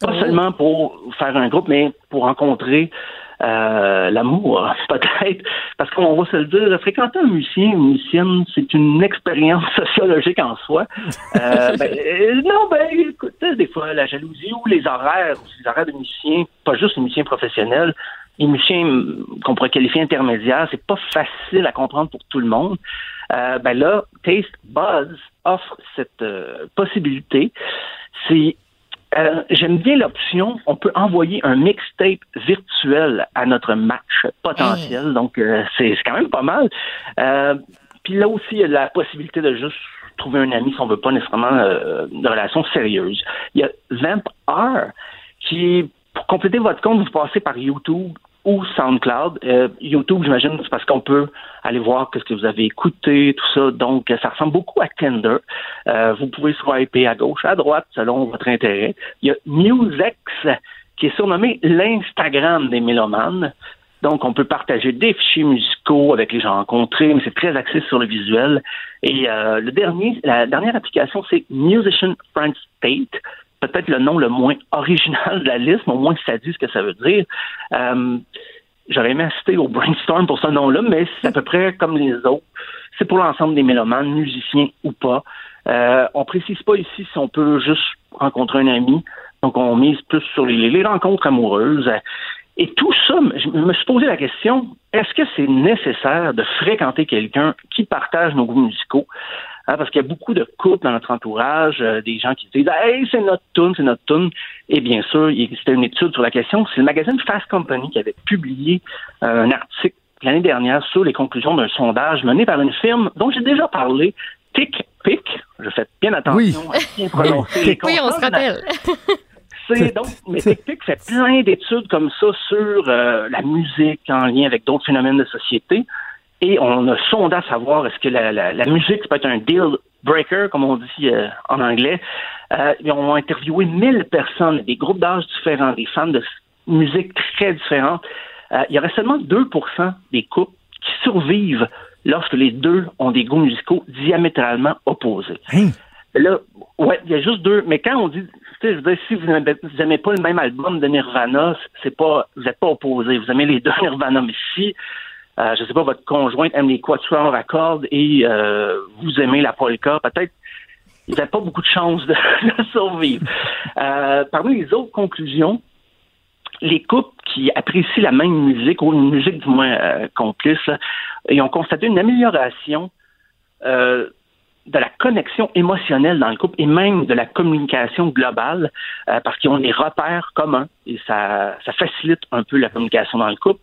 Pas seulement pour faire un groupe, mais pour rencontrer euh, l'amour, peut-être. Parce qu'on va se le dire, fréquenter un musicien, une musicienne, c'est une expérience sociologique en soi. Euh, ben, euh, non, ben, écoute, des fois, la jalousie ou les horaires, les horaires de musiciens, pas juste les musiciens professionnels, hum, qu'on pourrait qualifier intermédiaires, c'est pas facile à comprendre pour tout le monde. Euh, ben là, Taste Buzz offre cette euh, possibilité. C'est euh, J'aime bien l'option, on peut envoyer un mixtape virtuel à notre match potentiel, donc euh, c'est quand même pas mal. Euh, Puis là aussi, il y a la possibilité de juste trouver un ami si on veut pas nécessairement de relation sérieuse. Il y a Vamp R, qui, pour compléter votre compte, vous passez par YouTube ou SoundCloud. Euh, YouTube, j'imagine, c'est parce qu'on peut aller voir ce que vous avez écouté, tout ça. Donc, ça ressemble beaucoup à Tinder. Euh, vous pouvez swiper à gauche, à droite, selon votre intérêt. Il y a Musex, qui est surnommé l'Instagram des mélomanes. Donc, on peut partager des fichiers musicaux avec les gens rencontrés, mais c'est très axé sur le visuel. Et euh, le dernier, la dernière application, c'est Musician Friend State. Peut-être le nom le moins original de la liste, mais au moins ça dit ce que ça veut dire. Euh, J'aurais aimé assister au brainstorm pour ce nom-là, mais c'est à peu près comme les autres. C'est pour l'ensemble des mélomanes, musiciens ou pas. Euh, on précise pas ici si on peut juste rencontrer un ami. Donc, on mise plus sur les, les rencontres amoureuses. Et tout ça, je me suis posé la question, est-ce que c'est nécessaire de fréquenter quelqu'un qui partage nos goûts musicaux? Hein, parce qu'il y a beaucoup de couples dans notre entourage, euh, des gens qui disent Hey, c'est notre tune, c'est notre tune. Et bien sûr, il existait une étude sur la question. C'est le magazine Fast Company qui avait publié euh, un article l'année dernière sur les conclusions d'un sondage mené par une firme dont j'ai déjà parlé, TickPick. Je fais bien attention à bien prononcer les Oui, on se rappelle. C'est donc, mais TickPick fait plein d'études comme ça sur euh, la musique en lien avec d'autres phénomènes de société. Et on a sondé à savoir est-ce que la, la, la musique peut être un deal breaker, comme on dit euh, en anglais. Euh, et on a interviewé 1000 personnes, des groupes d'âge différents, des fans de musique très différentes. Euh, il y aurait seulement 2% des couples qui survivent lorsque les deux ont des goûts musicaux diamétralement opposés. Là, ouais, il y a juste deux. Mais quand on dit, tu sais, je veux dire, si vous n'aimez pas le même album de Nirvana, c'est pas, vous n'êtes pas opposés. Vous aimez les deux Nirvana. Mais si, euh, je sais pas, votre conjointe aime les quatuors à cordes et euh, vous aimez la polka, peut-être, vous n'avez pas beaucoup de chances de, de survivre. Euh, parmi les autres conclusions, les couples qui apprécient la même musique, ou une musique du moins euh, complice, ils ont constaté une amélioration euh, de la connexion émotionnelle dans le couple et même de la communication globale, euh, parce qu'ils ont des repères communs et ça, ça facilite un peu la communication dans le couple.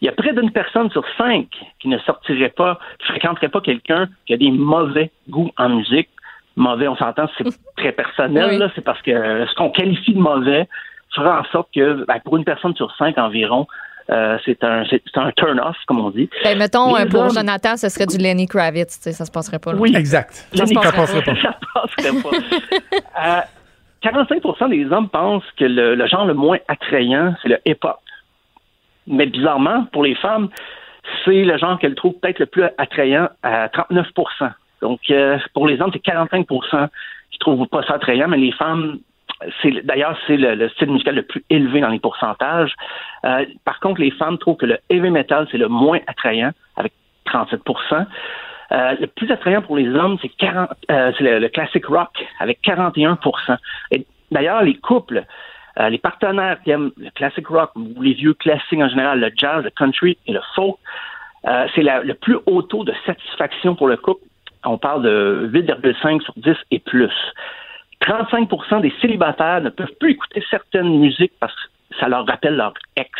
Il y a près d'une personne sur cinq qui ne sortirait pas, qui fréquenterait pas quelqu'un qui a des mauvais goûts en musique. Mauvais, on s'entend, c'est très personnel, Oui. là, c'est parce que ce qu'on qualifie de mauvais fera en sorte que ben, pour une personne sur cinq environ, euh, c'est un un turn-off, comme on dit. Ben, mettons, Les euh, pour hommes- Jonathan, ce serait du Lenny Kravitz. tu sais, Ça se passerait pas. là. Oui. Exact. Ça se Lenny passerait Kravitz, pas. ça passerait pas. Euh, 45 des hommes pensent que le, le genre le moins attrayant, c'est le hip-hop. Mais bizarrement, pour les femmes, c'est le genre qu'elles trouvent peut-être le plus attrayant à 39% Donc, euh, pour les hommes, c'est 45% qui trouvent pas ça attrayant, mais les femmes, c'est d'ailleurs, c'est le, le style musical le plus élevé dans les pourcentages. Euh, par contre, les femmes trouvent que le heavy metal, c'est le moins attrayant, avec 37% euh, le plus attrayant pour les hommes, c'est 40, euh, c'est le, le classic rock avec 41 Et d'ailleurs, les couples, euh, les partenaires qui aiment le classic rock ou les vieux classiques en général, le jazz, le country et le folk, euh, c'est le plus haut taux de satisfaction pour le couple. On parle de 8,5 sur 10 et plus. 35% des célibataires ne peuvent plus écouter certaines musiques parce que ça leur rappelle leur ex.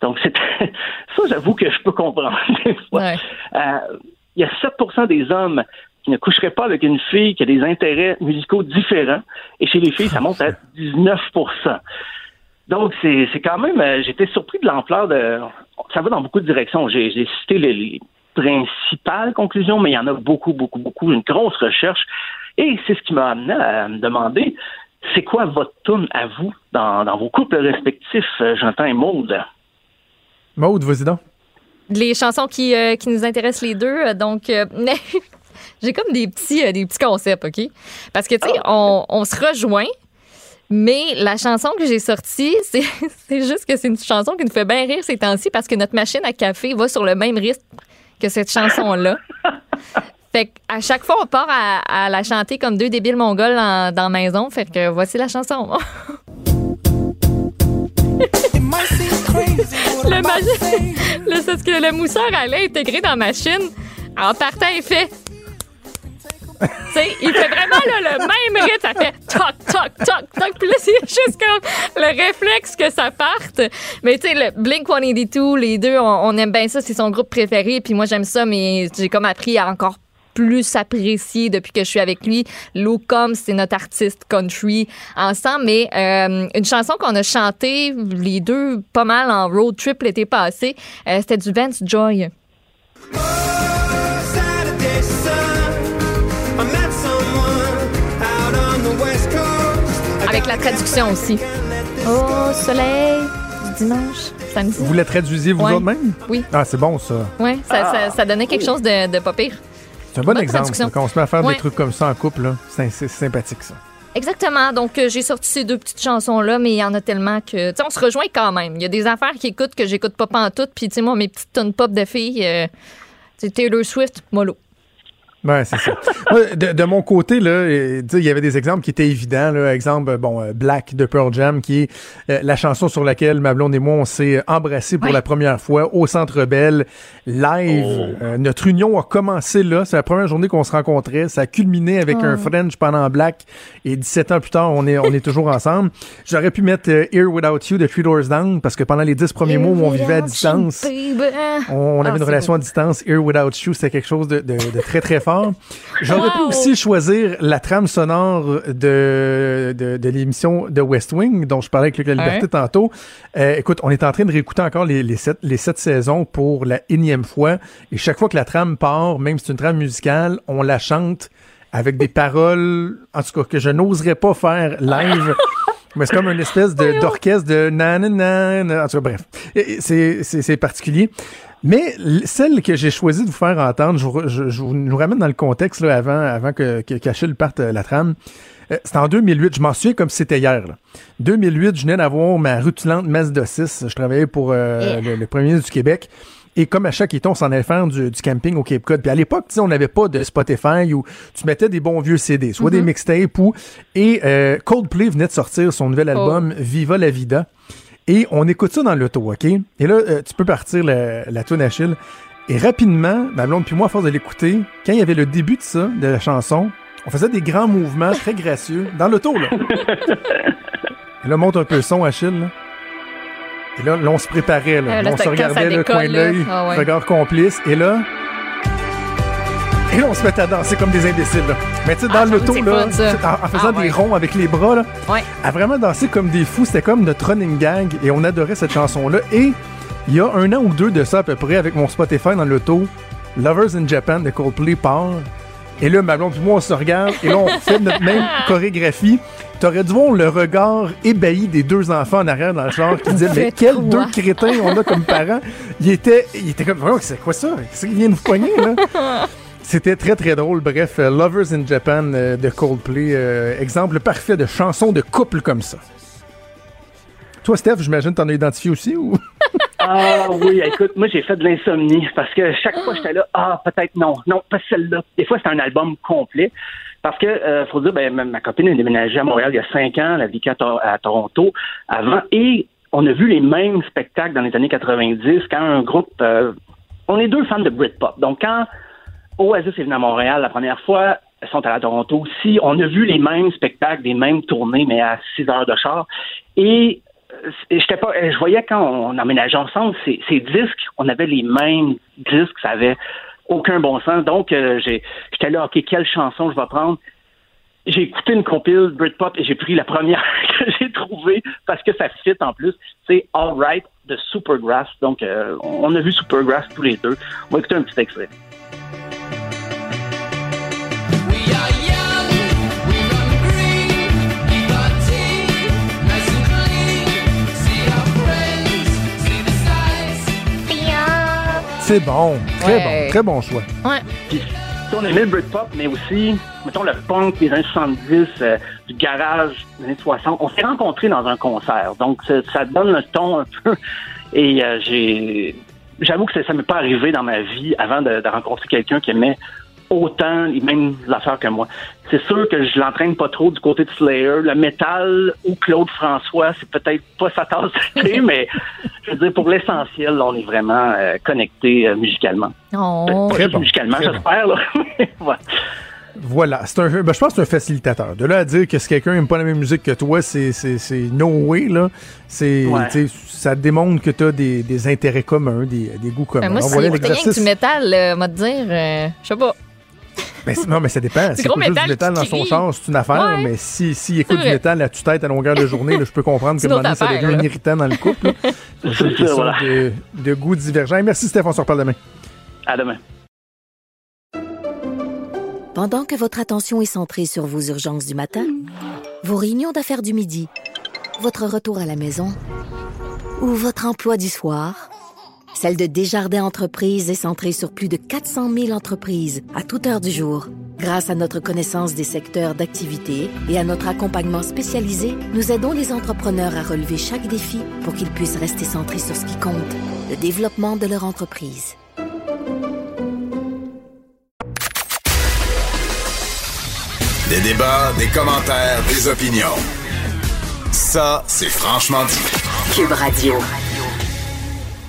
Donc, c'est ça, j'avoue que je peux comprendre des fois. Euh, il y a 7% des hommes qui ne coucheraient pas avec une fille qui a des intérêts musicaux différents. Et chez les filles, ça monte à 19% Donc, c'est c'est quand même... euh, J'étais surpris de l'ampleur de... Ça va dans beaucoup de directions. J'ai j'ai cité les, les principales conclusions, mais il y en a beaucoup, beaucoup, beaucoup. Une grosse recherche. Et c'est ce qui m'a amené à me demander, c'est quoi votre tune à vous dans, dans vos couples respectifs, euh, Jonathan et Maude? Maude, vas-y donc. Les chansons qui, euh, qui nous intéressent les deux. Donc, euh, j'ai comme des petits, euh, des petits concepts, OK? Parce que, tu sais, on, on se rejoint, mais la chanson que j'ai sortie, c'est c'est juste que c'est une chanson qui nous fait bien rire ces temps-ci parce que notre machine à café va sur le même rythme que cette chanson-là. Fait à chaque fois, on part à, à la chanter comme deux débiles mongols en- dans la maison. Fait que voici la chanson. le, magi- le, c'est ce que le mousseur allait intégrer dans la machine. En partant, il fait. Tu sais, il fait vraiment là, le même rythme. Ça fait toc, toc, toc, toc. Puis là, c'est juste comme le réflexe que ça parte. Mais tu sais, le Blink 182, les deux, on, aime bien ça. C'est son groupe préféré. Puis moi, j'aime ça, mais j'ai comme appris à encore plus apprécier depuis que je suis avec lui. Lou Combs, c'est notre artiste country ensemble. Mais euh, une chanson qu'on a chantée, les deux, pas mal en road trip l'été passé, euh, c'était du Vance Joy. Avec la traduction aussi. Au soleil du dimanche, samedi. Vous la traduisiez vous Ouais. autres même? Oui. Ah, c'est bon, ça. Oui, ça, ça, ça donnait quelque chose de, de pas pire. C'est un bon Bonne exemple. ça. Quand on se met à faire Ouais. des trucs comme ça en couple, là, c'est c'est sympathique, ça. Exactement. Donc, euh, j'ai sorti ces deux petites chansons-là, mais il y en a tellement que. Tu sais, on se rejoint quand même. Il y a des affaires qui écoutent que j'écoute pas pantoute. Puis, tu sais, moi, mes petites tonnes pop de filles, euh, c'est Taylor Swift, mollo. Ouais, c'est ça. Moi, de, de mon côté, là, euh, il y avait des exemples qui étaient évidents. Là. Exemple, bon, euh, Black de Pearl Jam, qui est euh, la chanson sur laquelle ma blonde et moi, on s'est embrassés pour la première fois au Centre Bell, live. Euh, notre union a commencé là. C'est la première journée qu'on se rencontrait. Ça a culminé avec Oh. un French pendant Black. Et 17 ans plus tard, on est, on est toujours ensemble. J'aurais pu mettre Here Without You de Three Doors Down, parce que pendant les 10 premiers mois où on vivait à distance, on, on avait Ah, une relation beau. à distance. Here Without You, c'était quelque chose de, de- de très, très fort. J'aurais pu aussi choisir la trame sonore de, de, de l'émission de West Wing, dont je parlais avec Luc La Liberté tantôt. Euh, écoute, on est en train de réécouter encore les, les, sept, les sept saisons pour la énième fois. Et chaque fois que la trame part, même si c'est une trame musicale, on la chante avec des paroles, en tout cas, que je n'oserais pas faire live. Mais c'est comme une espèce de- d'orchestre de nanana. En tout cas, bref. C'est particulier. Mais celle que j'ai choisi de vous faire entendre, je, vous- je- je vous nous ramène dans le contexte là, avant, avant que, que qu'Achille parte euh, la trame. Euh, C'était en 2008, je m'en souviens comme si c'était hier. Là. 2008, je venais d'avoir ma rutulente Mazda 6. Je travaillais pour euh, Yeah. le, le premier ministre du Québec. Et comme à chaque été, on s'en allait faire du, du camping au Cape Cod. Puis à l'époque, tu sais, on n'avait pas de Spotify où tu mettais des bons vieux CD, soit des Mhm. mixtapes ou... Et euh, Coldplay venait de sortir son nouvel album Viva la Vida. Et on écoute ça dans l'auto, OK? Et là, euh, tu peux partir la, la tune Achille. Et rapidement, ma blonde puis moi, à force de l'écouter, quand il y avait le début de ça, de la chanson, on faisait des grands mouvements très gracieux dans l'auto, là. Et là, monte un peu le son, Achille, là. Et là, là, on se préparait, là. Euh, là, on se regardait le coin de l'œil, Ah ouais. regard complice. Et là... Et là, on se mettait à danser comme des imbéciles, là. Mais tu sais, dans Ah, l'auto, là, en, en faisant Ah, des ronds avec les bras, là, Ouais. à vraiment danser comme des fous. C'était comme notre running gag et on adorait cette chanson-là. Et il y a un an ou deux de ça à peu près avec mon Spotify dans l'auto, Lovers in Japan de Coldplay part. Et là, ma blonde et moi, on se regarde et là, on fait notre même chorégraphie. T'aurais dû voir le regard ébahi des deux enfants en arrière dans le char qui disaient Mais quels deux crétins on a comme parents? Il était, il était comme Voyons, C'est quoi ça? Qu'est-ce qui vient de vous pogner, là? C'était très très drôle. Bref, euh, Lovers in Japan euh, de Coldplay, euh, exemple parfait de chanson de couple comme ça. Toi, Steph, j'imagine t'en as identifié aussi ou? Ah oui, écoute, moi j'ai fait de l'insomnie parce que chaque fois j'étais là, ah peut-être non, non, pas celle-là. Des fois c'est un album complet parce que euh, faut dire, ben ma, copine a déménagé à Montréal il y a cinq ans, elle a vécu à, Tor- à Toronto avant et on a vu les mêmes spectacles dans les années 90 quand un groupe, euh, on est deux fans de Britpop, donc quand Oasis est venu à Montréal la première fois, elles sont allées à Toronto aussi. On a vu les mêmes spectacles, des mêmes tournées, mais à 6 heures de char. Et euh, j'étais pas, je voyais quand on emménageait ensemble, ces, ces disques, on avait les mêmes disques, ça avait aucun bon sens. Donc, euh, j'étais là, OK, quelle chanson je vais prendre? J'ai écouté une compile Britpop et j'ai pris la première que j'ai trouvée parce que ça fit en plus. C'est All Right de Supergrass. Donc, euh, on a vu Supergrass tous les deux. On va écouter un petit extrait. C'est bon, très Ouais. bon, très bon choix. Ouais. Puis, on aimait le Britpop, mais aussi, mettons, le punk des années 70, euh, du garage des années 60. On s'est rencontrés dans un concert. Donc, ça, donne le ton un peu. Et euh, j'ai... J'avoue que ça ça m'est pas arrivé dans ma vie avant de, de rencontrer quelqu'un qui aimait autant les mêmes affaires que moi. C'est sûr que je l'entraîne pas trop du côté de Slayer. Le métal ou Claude François, c'est peut-être pas sa tasse de thé, mais je veux dire, pour l'essentiel, là, on est vraiment euh, connectés euh, musicalement. Oh. Pas Très bon, musicalement, bon. j'espère. là. Voilà. Voilà, c'est un, ben, je pense que c'est un facilitateur. De là à dire que si quelqu'un n'aime pas la même musique que toi, c'est, c'est, c'est no way, là. C'est, Ouais. tu sais, ça démontre que tu as des, des intérêts communs, des, des goûts communs. Ben, moi, Alors, si voilà rien que l'exercice. du métal, euh, m'a te dire, euh, je sais pas. Ben, non, mais ça dépend. Si gros écoute juste métal du métal dans son char, c'est une affaire, Ouais. mais si, si écoute du métal à tue-tête à longueur de journée, là, je peux comprendre que maintenant, ça devient là. irritant dans le couple. C'est une question voilà. de, de goûts divergents. Et Merci Stéphane, on se reparle demain. À demain. Pendant que votre attention est centrée sur vos urgences du matin, vos réunions d'affaires du midi, votre retour à la maison ou votre emploi du soir, celle de Desjardins Entreprises est centrée sur plus de 400 000 entreprises à toute heure du jour. Grâce à notre connaissance des secteurs d'activité et à notre accompagnement spécialisé, nous aidons les entrepreneurs à relever chaque défi pour qu'ils puissent rester centrés sur ce qui compte, le développement de leur entreprise. Des débats, des commentaires, des opinions. Ça, c'est franchement dit. Cube Radio.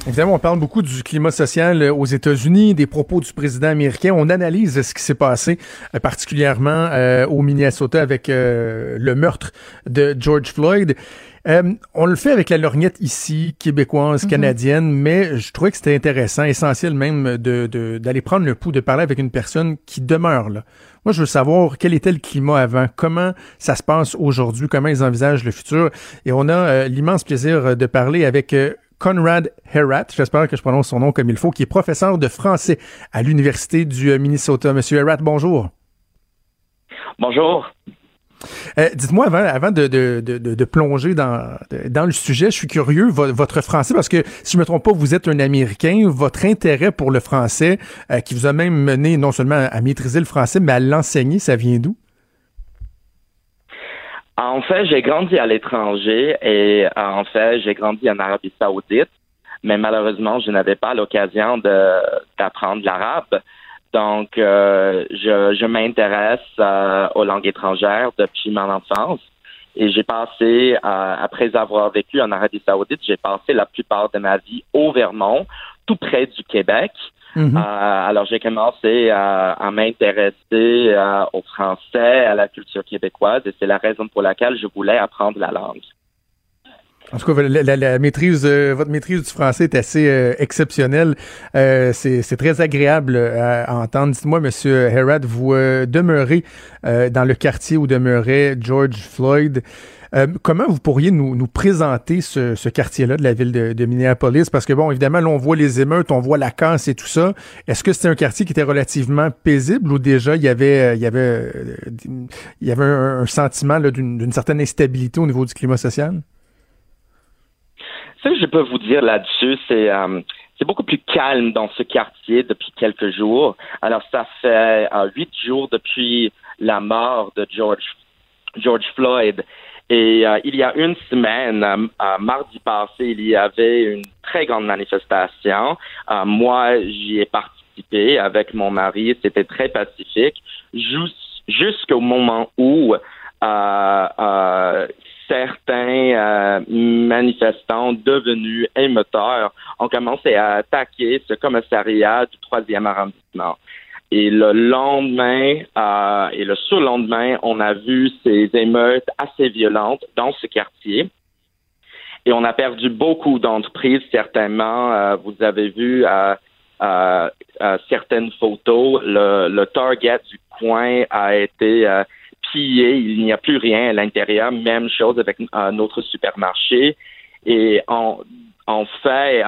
Évidemment, on parle beaucoup du climat social euh, aux États-Unis, des propos du président américain. On analyse ce qui s'est passé, euh, particulièrement euh, au Minnesota avec le meurtre de George Floyd. on le fait avec la lorgnette ici, québécoise, canadienne, mais je trouvais que c'était intéressant, essentiel même, de, d'aller prendre le pouls, de parler avec une personne qui demeure là. Moi, je veux savoir quel était le climat avant, comment ça se passe aujourd'hui, comment ils envisagent le futur. Et on a l'immense plaisir de parler avec Conrad Herat, j'espère que je prononce son nom comme il faut, qui est professeur de français à l'Université du euh, Minnesota. Monsieur Herat, bonjour. Bonjour. Euh, dites-moi, avant, avant de, de, de, plonger dans, dans le sujet, je suis curieux, votre français, parce que si je ne me trompe pas, vous êtes un Américain, votre intérêt pour le français, euh, qui vous a même mené non seulement à maîtriser le français, mais à l'enseigner, ça vient d'où? En fait, j'ai grandi à l'étranger et euh, en fait, j'ai grandi en Arabie Saoudite, mais malheureusement, je n'avais pas l'occasion d'apprendre l'arabe. Donc, euh, je, m'intéresse euh, aux langues étrangères depuis mon enfance. Et j'ai passé, après avoir vécu en Arabie Saoudite, j'ai passé la plupart de ma vie au Vermont, tout près du Québec. Mhm. Euh, alors, j'ai commencé à, à m'intéresser euh, au français, à la culture québécoise, et c'est la raison pour laquelle je voulais apprendre la langue. En tout cas, la, maîtrise, euh, votre maîtrise du français est assez exceptionnelle. c'est très agréable à entendre. Dites-moi, Monsieur Herrad, vous demeurez dans le quartier où demeurait George Floyd. Euh, comment vous pourriez nous, nous présenter ce, ce quartier-là de la ville de, Minneapolis? Parce que, bon, évidemment, là, on voit les émeutes, on voit la casse et tout ça. Est-ce que c'était un quartier qui était relativement paisible ou déjà il y avait, euh, il y avait, euh, il y avait un, sentiment d'une certaine instabilité au niveau du climat social? Ce que je peux vous dire là-dessus, c'est c'est beaucoup plus calme dans ce quartier depuis quelques jours. Alors, ça fait huit jours depuis la mort de George George Floyd. Et euh, il y a une semaine, euh, mardi passé, il y avait une très grande manifestation. Euh, moi, j'y ai participé avec mon mari. C'était très pacifique jusqu'au moment où certains manifestants devenus émetteurs ont commencé à attaquer ce commissariat du troisième arrondissement. Et le lendemain euh, et le surlendemain, on a vu ces émeutes assez violentes dans ce quartier. Et on a perdu beaucoup d'entreprises, certainement. Euh, vous avez vu euh, certaines photos. Le, le, Target du coin a été pillé. Il n'y a plus rien à l'intérieur. Même chose avec notre supermarché. Et on, on fait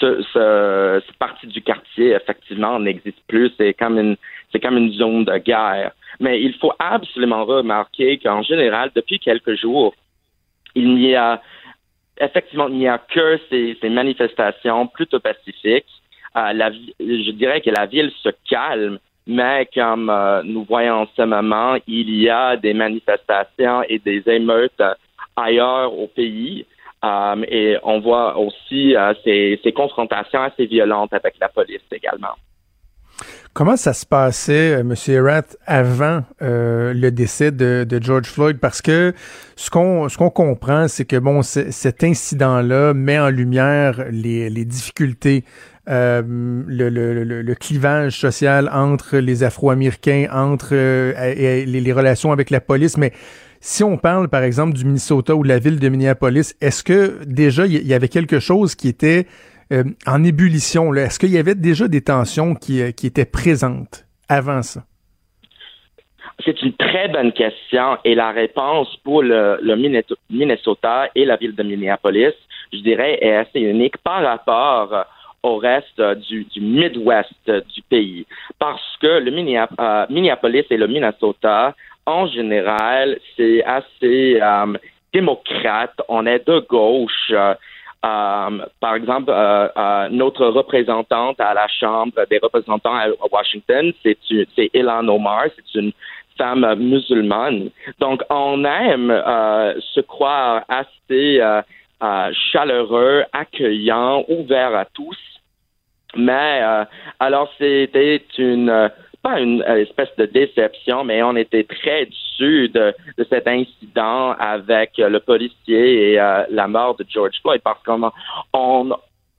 ce, ce, cette partie du quartier, effectivement, n'existe plus. C'est comme une, c'est comme une zone de guerre. Mais il faut absolument remarquer qu'en général, depuis quelques jours, il n'y a, effectivement, il n'y a que ces, ces manifestations plutôt pacifiques. Euh, je dirais que la ville se calme, mais comme euh, nous voyons en ce moment, il y a des manifestations et des émeutes ailleurs au pays. Um, et on voit aussi euh, ces, confrontations assez violentes avec la police également. Comment ça se passait, euh, M. Erat, avant euh, le décès de, George Floyd? Parce que ce qu'on ce comprend, c'est que bon, cet incident-là met en lumière les, difficultés, le, clivage social entre les Afro-Américains, entre les, relations avec la police, mais si on parle, par exemple, du Minnesota ou de la ville de Minneapolis, est-ce que déjà il y avait quelque chose qui était euh, en ébullition? Est-ce qu'il y avait déjà des tensions qui, euh, qui étaient présentes avant ça? C'est une très bonne question et la réponse pour le, Minnesota et la ville de Minneapolis, je dirais, est assez unique par rapport au reste du, Midwest du pays. Parce que le euh, Minneapolis et le Minnesota en général, c'est assez euh, démocrate. On est de gauche. Euh, euh, par exemple, notre représentante à la Chambre des représentants à Washington, c'est Ilan Omar, c'est une femme musulmane. Donc, on aime se croire assez chaleureux, accueillant, ouvert à tous. Mais alors, c'était une pas une euh, espèce de déception, mais on était très déçus de, de cet incident avec euh, le policier et euh, la mort de George Floyd parce qu'on on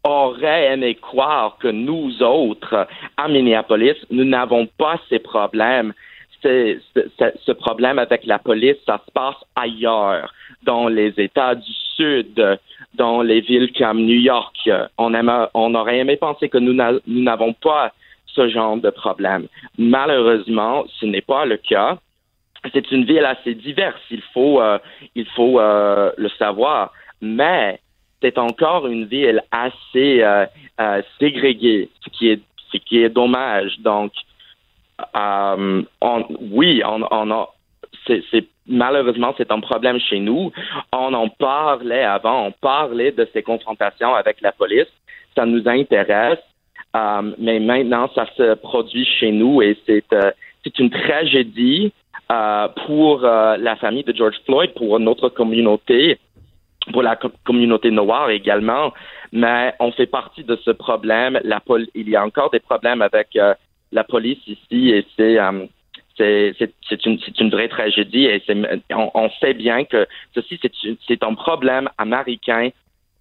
aurait aimé croire que nous autres, à Minneapolis, nous n'avons pas ces problèmes. Ce problème avec la police, ça se passe ailleurs, dans les États du Sud, dans les villes comme New York. On, aurait aimé penser que nous n'avons pas ce genre de problème. Malheureusement, ce n'est pas le cas. C'est une ville assez diverse, il faut, euh, il faut euh, le savoir. Mais c'est encore une ville assez euh, ségrégée, ce qui est, ce qui est dommage. Donc, on- oui, on, a, c'est- malheureusement, c'est un problème chez nous. On en parlait avant, on parlait de ces confrontations avec la police. Ça nous intéresse, euh, mais maintenant, ça se produit chez nous et c'est, euh, une tragédie euh, pour la famille de George Floyd, pour notre communauté, pour la co- communauté noire également. Mais on fait partie de ce problème. La il y a encore des problèmes avec la police ici et c'est c'est une, une vraie tragédie et on, on sait bien que ceci c'est un problème américain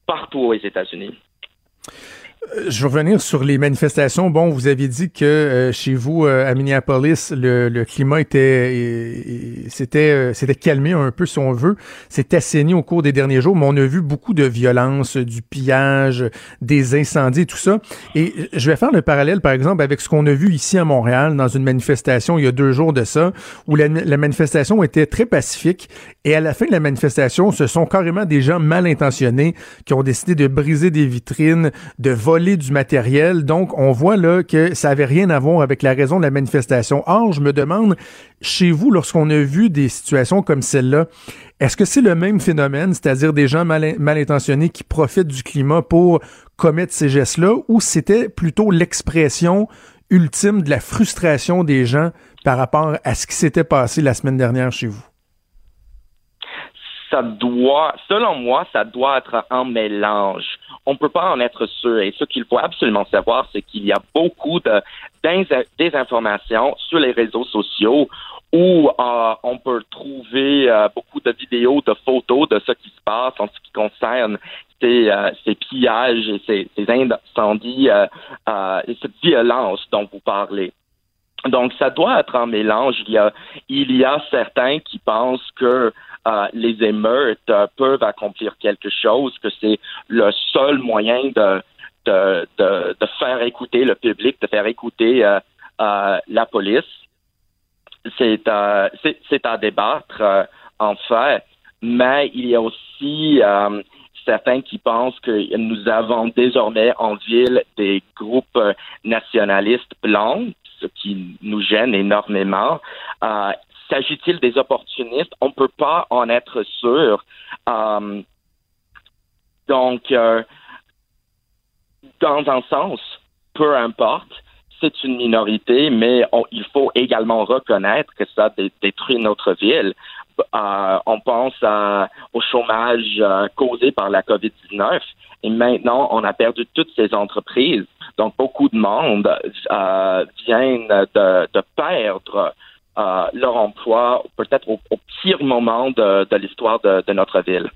partout aux États-Unis. Euh, Je veux revenir sur les manifestations. Bon, vous aviez dit que euh, chez vous, euh, à Minneapolis, le, le climat était c'était euh, c'était calmé un peu, si on veut. C'est assaini au cours des derniers jours, mais on a vu beaucoup de violence, du pillage, des incendies, tout ça. Et je vais faire le parallèle, par exemple, avec ce qu'on a vu ici à Montréal dans une manifestation il y a deux jours de ça, où la, la manifestation était très pacifique. Et à la fin de la manifestation, ce sont carrément des gens mal intentionnés qui ont décidé de briser des vitrines, de voler du matériel. Donc, on voit là que ça avait rien à voir avec la raison de la manifestation. Or, je me demande, chez vous, lorsqu'on a vu des situations comme celle-là, est-ce que c'est le même phénomène, c'est-à-dire des gens mal, mal intentionnés qui profitent du climat pour commettre ces gestes-là, ou c'était plutôt l'expression ultime de la frustration des gens par rapport à ce qui s'était passé la semaine dernière chez vous? Ça doit, selon moi, ça doit être un mélange. On ne peut pas en être sûr. Et ce qu'il faut absolument savoir, c'est qu'il y a beaucoup de désin- désinformation sur les réseaux sociaux où euh, on peut trouver euh, beaucoup de vidéos, de photos de ce qui se passe en ce qui concerne ces, euh, pillages et ces, incendies et cette violence dont vous parlez. Donc, ça doit être un mélange. Il y a certains qui pensent que euh, les émeutes euh, peuvent accomplir quelque chose, que c'est le seul moyen de, faire écouter le public, de faire écouter euh, la police. C'est à débattre, en fait, mais il y a aussi certains qui pensent que nous avons désormais en ville des groupes nationalistes blancs, ce qui nous gêne énormément. S'agit-il des opportunistes? On ne peut pas en être sûr. Euh, donc, euh, dans un sens, peu importe, c'est une minorité, mais il faut également reconnaître que ça dé- détruit notre ville. Euh, on pense au chômage euh, causé par la COVID-19 et maintenant on a perdu toutes ces entreprises. Donc beaucoup de monde euh, viennent de, de perdre leur emploi peut-être au, au pire moment de, de l'histoire de, de notre ville.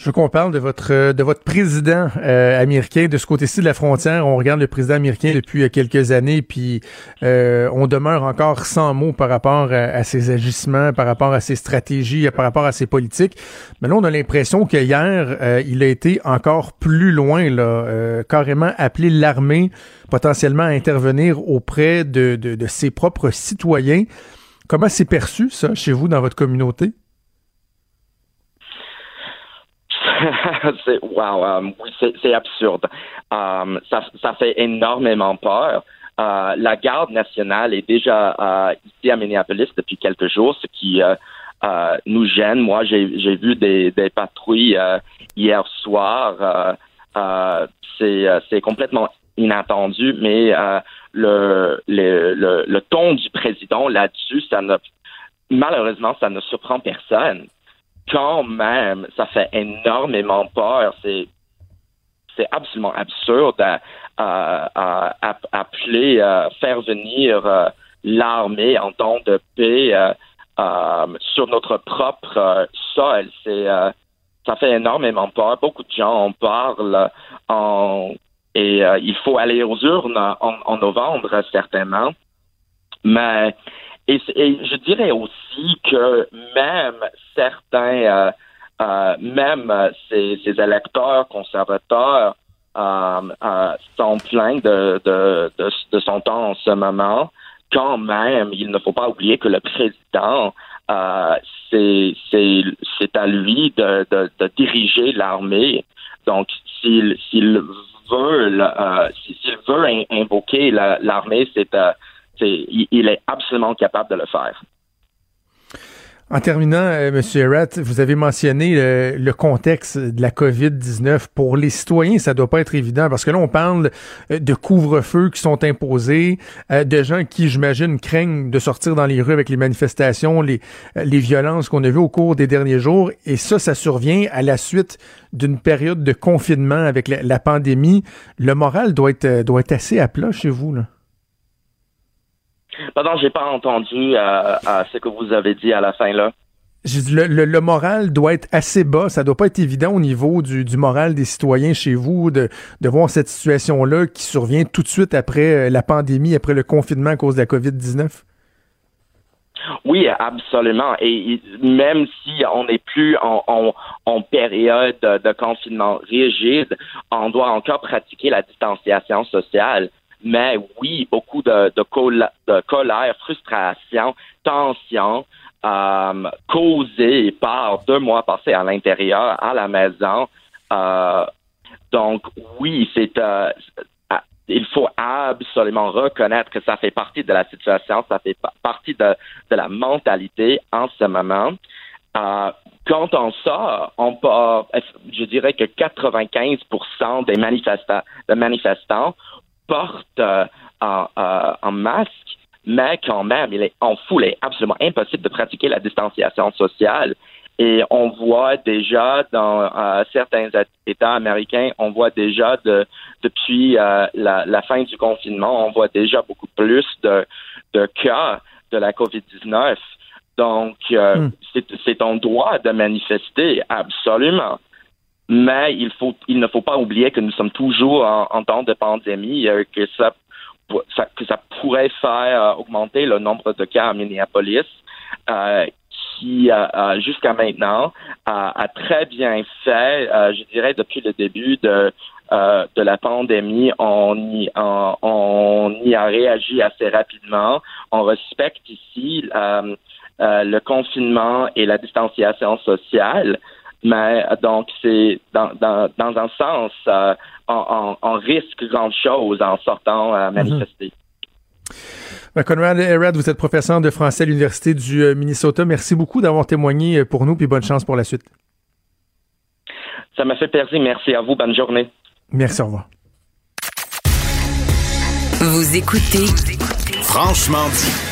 Je veux qu'on parle de votre de votre président euh, américain de ce côté-ci de la frontière. On regarde le président américain depuis euh, quelques années, puis euh, on demeure encore sans mots par rapport à, ses agissements, par rapport à ses stratégies, par rapport à ses politiques. Mais là, on a l'impression que hier, euh, il a été encore plus loin, là, carrément appelé l'armée potentiellement à intervenir auprès de, de, de ses propres citoyens. Comment c'est perçu ça chez vous dans votre communauté? c'est wow, c'est absurde. Euh, ça, fait énormément peur. Euh, la garde nationale est déjà euh, ici à Minneapolis depuis quelques jours, ce qui euh, euh, nous gêne. Moi, j'ai, vu des, patrouilles euh, hier soir. C'est, complètement inattendu, mais le, le, le, le ton du président là-dessus, ça ne malheureusement, ça ne surprend personne quand même, ça fait énormément peur. C'est c'est absolument absurde à, à- à- à- appeler, euh, faire venir euh, l'armée en temps de paix euh, euh, sur notre propre euh, sol. C'est ça fait énormément peur. Beaucoup de gens en parlent en, et il faut aller aux urnes en, en novembre certainement. Mais et, je dirais aussi que même certains, euh, euh, même ces, électeurs conservateurs euh, sont pleins de, de, de, de son temps en ce moment. Quand même, il ne faut pas oublier que le président, c'est à lui de, diriger l'armée. Donc, s'il veut si- s'il veut in- invoquer la- l'armée, c'est euh, il, est absolument capable de le faire. En terminant, euh, M. Erat, vous avez mentionné le contexte de la COVID-19. Pour les citoyens, ça doit pas être évident parce que là, on parle euh, de couvre-feu qui sont imposés, euh, de gens qui, j'imagine, craignent de sortir dans les rues avec les manifestations, les, violences qu'on a vues au cours des derniers jours. Et ça, ça survient à la suite d'une période de confinement avec la, pandémie. Le moral doit être, doit être assez à plat chez vous, là. Pardon, j'ai pas entendu euh, ce que vous avez dit à la fin là. Le, le- le moral doit être assez bas. Ça doit pas être évident au niveau du, du moral des citoyens chez vous de, de voir cette situation-là qui survient tout de suite après euh, la pandémie, après le confinement à cause de la COVID-19. Oui, absolument. Et même si on n'est plus en, en- en période de, de confinement rigide, on doit encore pratiquer la distanciation sociale. Mais oui, beaucoup de, cola- de colère, frustration, tension euh, causée par deux mois passés à l'intérieur, à la maison. Euh, donc oui, c'est euh, il faut absolument reconnaître que ça fait partie de la situation, ça fait pa- partie de, la mentalité en ce moment. Quand on sort, on peut, je dirais que 95% des manifestants, des manifestants portent euh, un, euh, un masque, mais quand même, il est en foule, il est absolument impossible de pratiquer la distanciation sociale. Et on voit déjà dans euh, certains États américains, on voit déjà de, depuis euh, la, la fin du confinement, on voit déjà beaucoup plus de, de cas de la COVID-19. Donc, euh, c'est c'est ton droit de manifester, absolument. Mais il, faut, il ne faut pas oublier que nous sommes toujours en, temps de pandémie, euh, que ça, que ça pourrait faire euh, augmenter le nombre de cas à Minneapolis, euh, qui, euh, jusqu'à maintenant, a, a très bien fait, euh, je dirais, depuis le début de, euh, de la pandémie, on y, on, on y a réagi assez rapidement. On respecte ici euh, le confinement et la distanciation sociale. Mais euh, donc, c'est dans, dans, dans un sens, euh, on, on, on risque grand chose en sortant à manifester. Ben, Conrad Herrad, vous êtes professeur de français à l'Université du euh, Minnesota. Merci beaucoup d'avoir témoigné euh, pour nous, puis bonne chance pour la suite. Ça m'a fait plaisir. Merci à vous. Bonne journée. Merci, au revoir. Vous écoutez Franchement dit.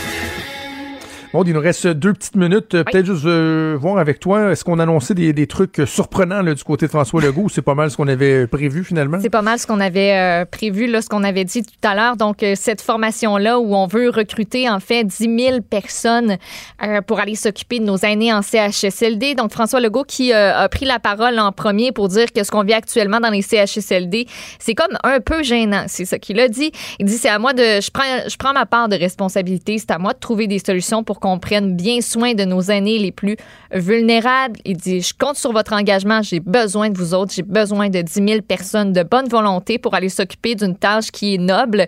Bon, il nous reste deux petites minutes. Euh, Peut-être juste euh, voir avec toi, est-ce qu'on a annoncé des, des trucs euh, surprenants là, du côté de François Legault ou c'est pas mal ce qu'on avait prévu finalement? C'est pas mal ce qu'on avait euh, prévu, là, ce qu'on avait dit tout à l'heure. Donc, euh, cette formation-là où on veut recruter, en fait, 10 000 personnes euh, pour aller s'occuper de nos aînés en CHSLD. Donc, François Legault qui euh, a pris la parole en premier pour dire que ce qu'on vit actuellement dans les CHSLD, c'est comme un peu gênant. C'est ça qu'il a dit. Il dit, c'est à moi de... Je prends, je prends ma part de responsabilité. C'est à moi de trouver des solutions pour qu'on prenne bien soin de nos aînés les plus vulnérables. Il dit, je compte sur votre engagement. J'ai besoin de vous autres. J'ai besoin de 10 000 personnes de bonne volonté pour aller s'occuper d'une tâche qui est noble.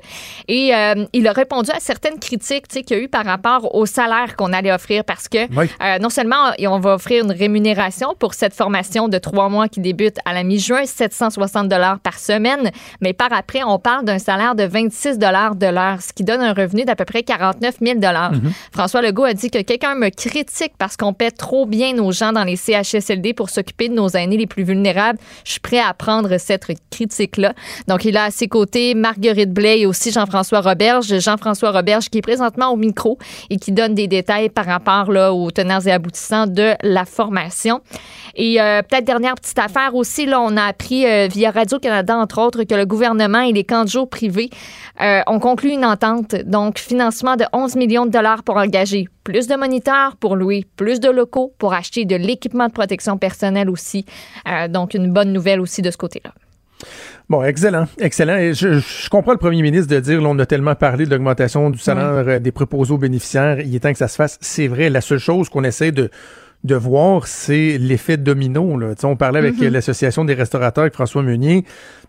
Et euh, il a répondu à certaines critiques qu'il y a eu par rapport au salaire qu'on allait offrir parce que Oui. euh, non seulement on va offrir une rémunération pour cette formation de trois mois qui débute à la mi-juin, 760 dollars par semaine, mais par après, on parle d'un salaire de 26 dollars de l'heure, ce qui donne un revenu d'à peu près 49 000 dollars. François Legault A dit que quelqu'un me critique parce qu'on paie trop bien nos gens dans les CHSLD pour s'occuper de nos aînés les plus vulnérables. Je suis prêt à prendre cette critique-là. Donc, il a à ses côtés Marguerite Blais et aussi Jean-François Roberge. Jean-François Roberge qui est présentement au micro et qui donne des détails par rapport là, aux tenants et aboutissants de la formation. Et euh, peut-être dernière petite affaire aussi, là, on a appris euh, via Radio-Canada, entre autres, que le gouvernement et les camps de jour privés euh, ont conclu une entente, donc financement de 11 millions de dollars pour engager plus de moniteurs, pour louer plus de locaux, pour acheter de l'équipement de protection personnelle aussi. donc, une bonne nouvelle aussi de ce côté-là. Bon, excellent, excellent. Et je, comprends le premier ministre de dire, là, on a tellement parlé de l'augmentation du salaire des préposés aux bénéficiaires, il est temps que ça se fasse. C'est vrai, la seule chose qu'on essaie de de voir, c'est l'effet domino. Là. on parlait avec mm-hmm. l'Association des restaurateurs avec François Meunier.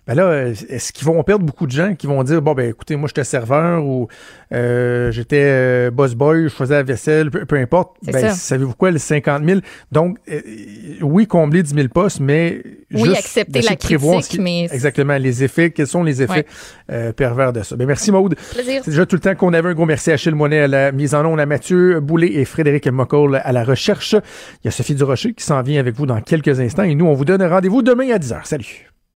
Ben là, est-ce qu'ils vont perdre beaucoup de gens qui vont dire bon ben écoutez, moi j'étais serveur ou euh, j'étais euh, boss boy, je faisais la vaisselle, peu, importe. Ben savez-vous quoi, les 50 000. Donc euh, oui, combler 10 000 postes, mais oui, juste accepter la critique, mais exactement les effets. Quels sont les effets pervers de ça Ben merci Maude. C'est déjà tout le temps qu'on avait un gros merci à Achille Monet à la mise en onde, à Mathieu Boulet et Frédéric Mocoll à la recherche. Il y a Sophie Durocher qui s'en vient avec vous dans quelques instants et nous on vous donne rendez-vous demain à 10h. Salut.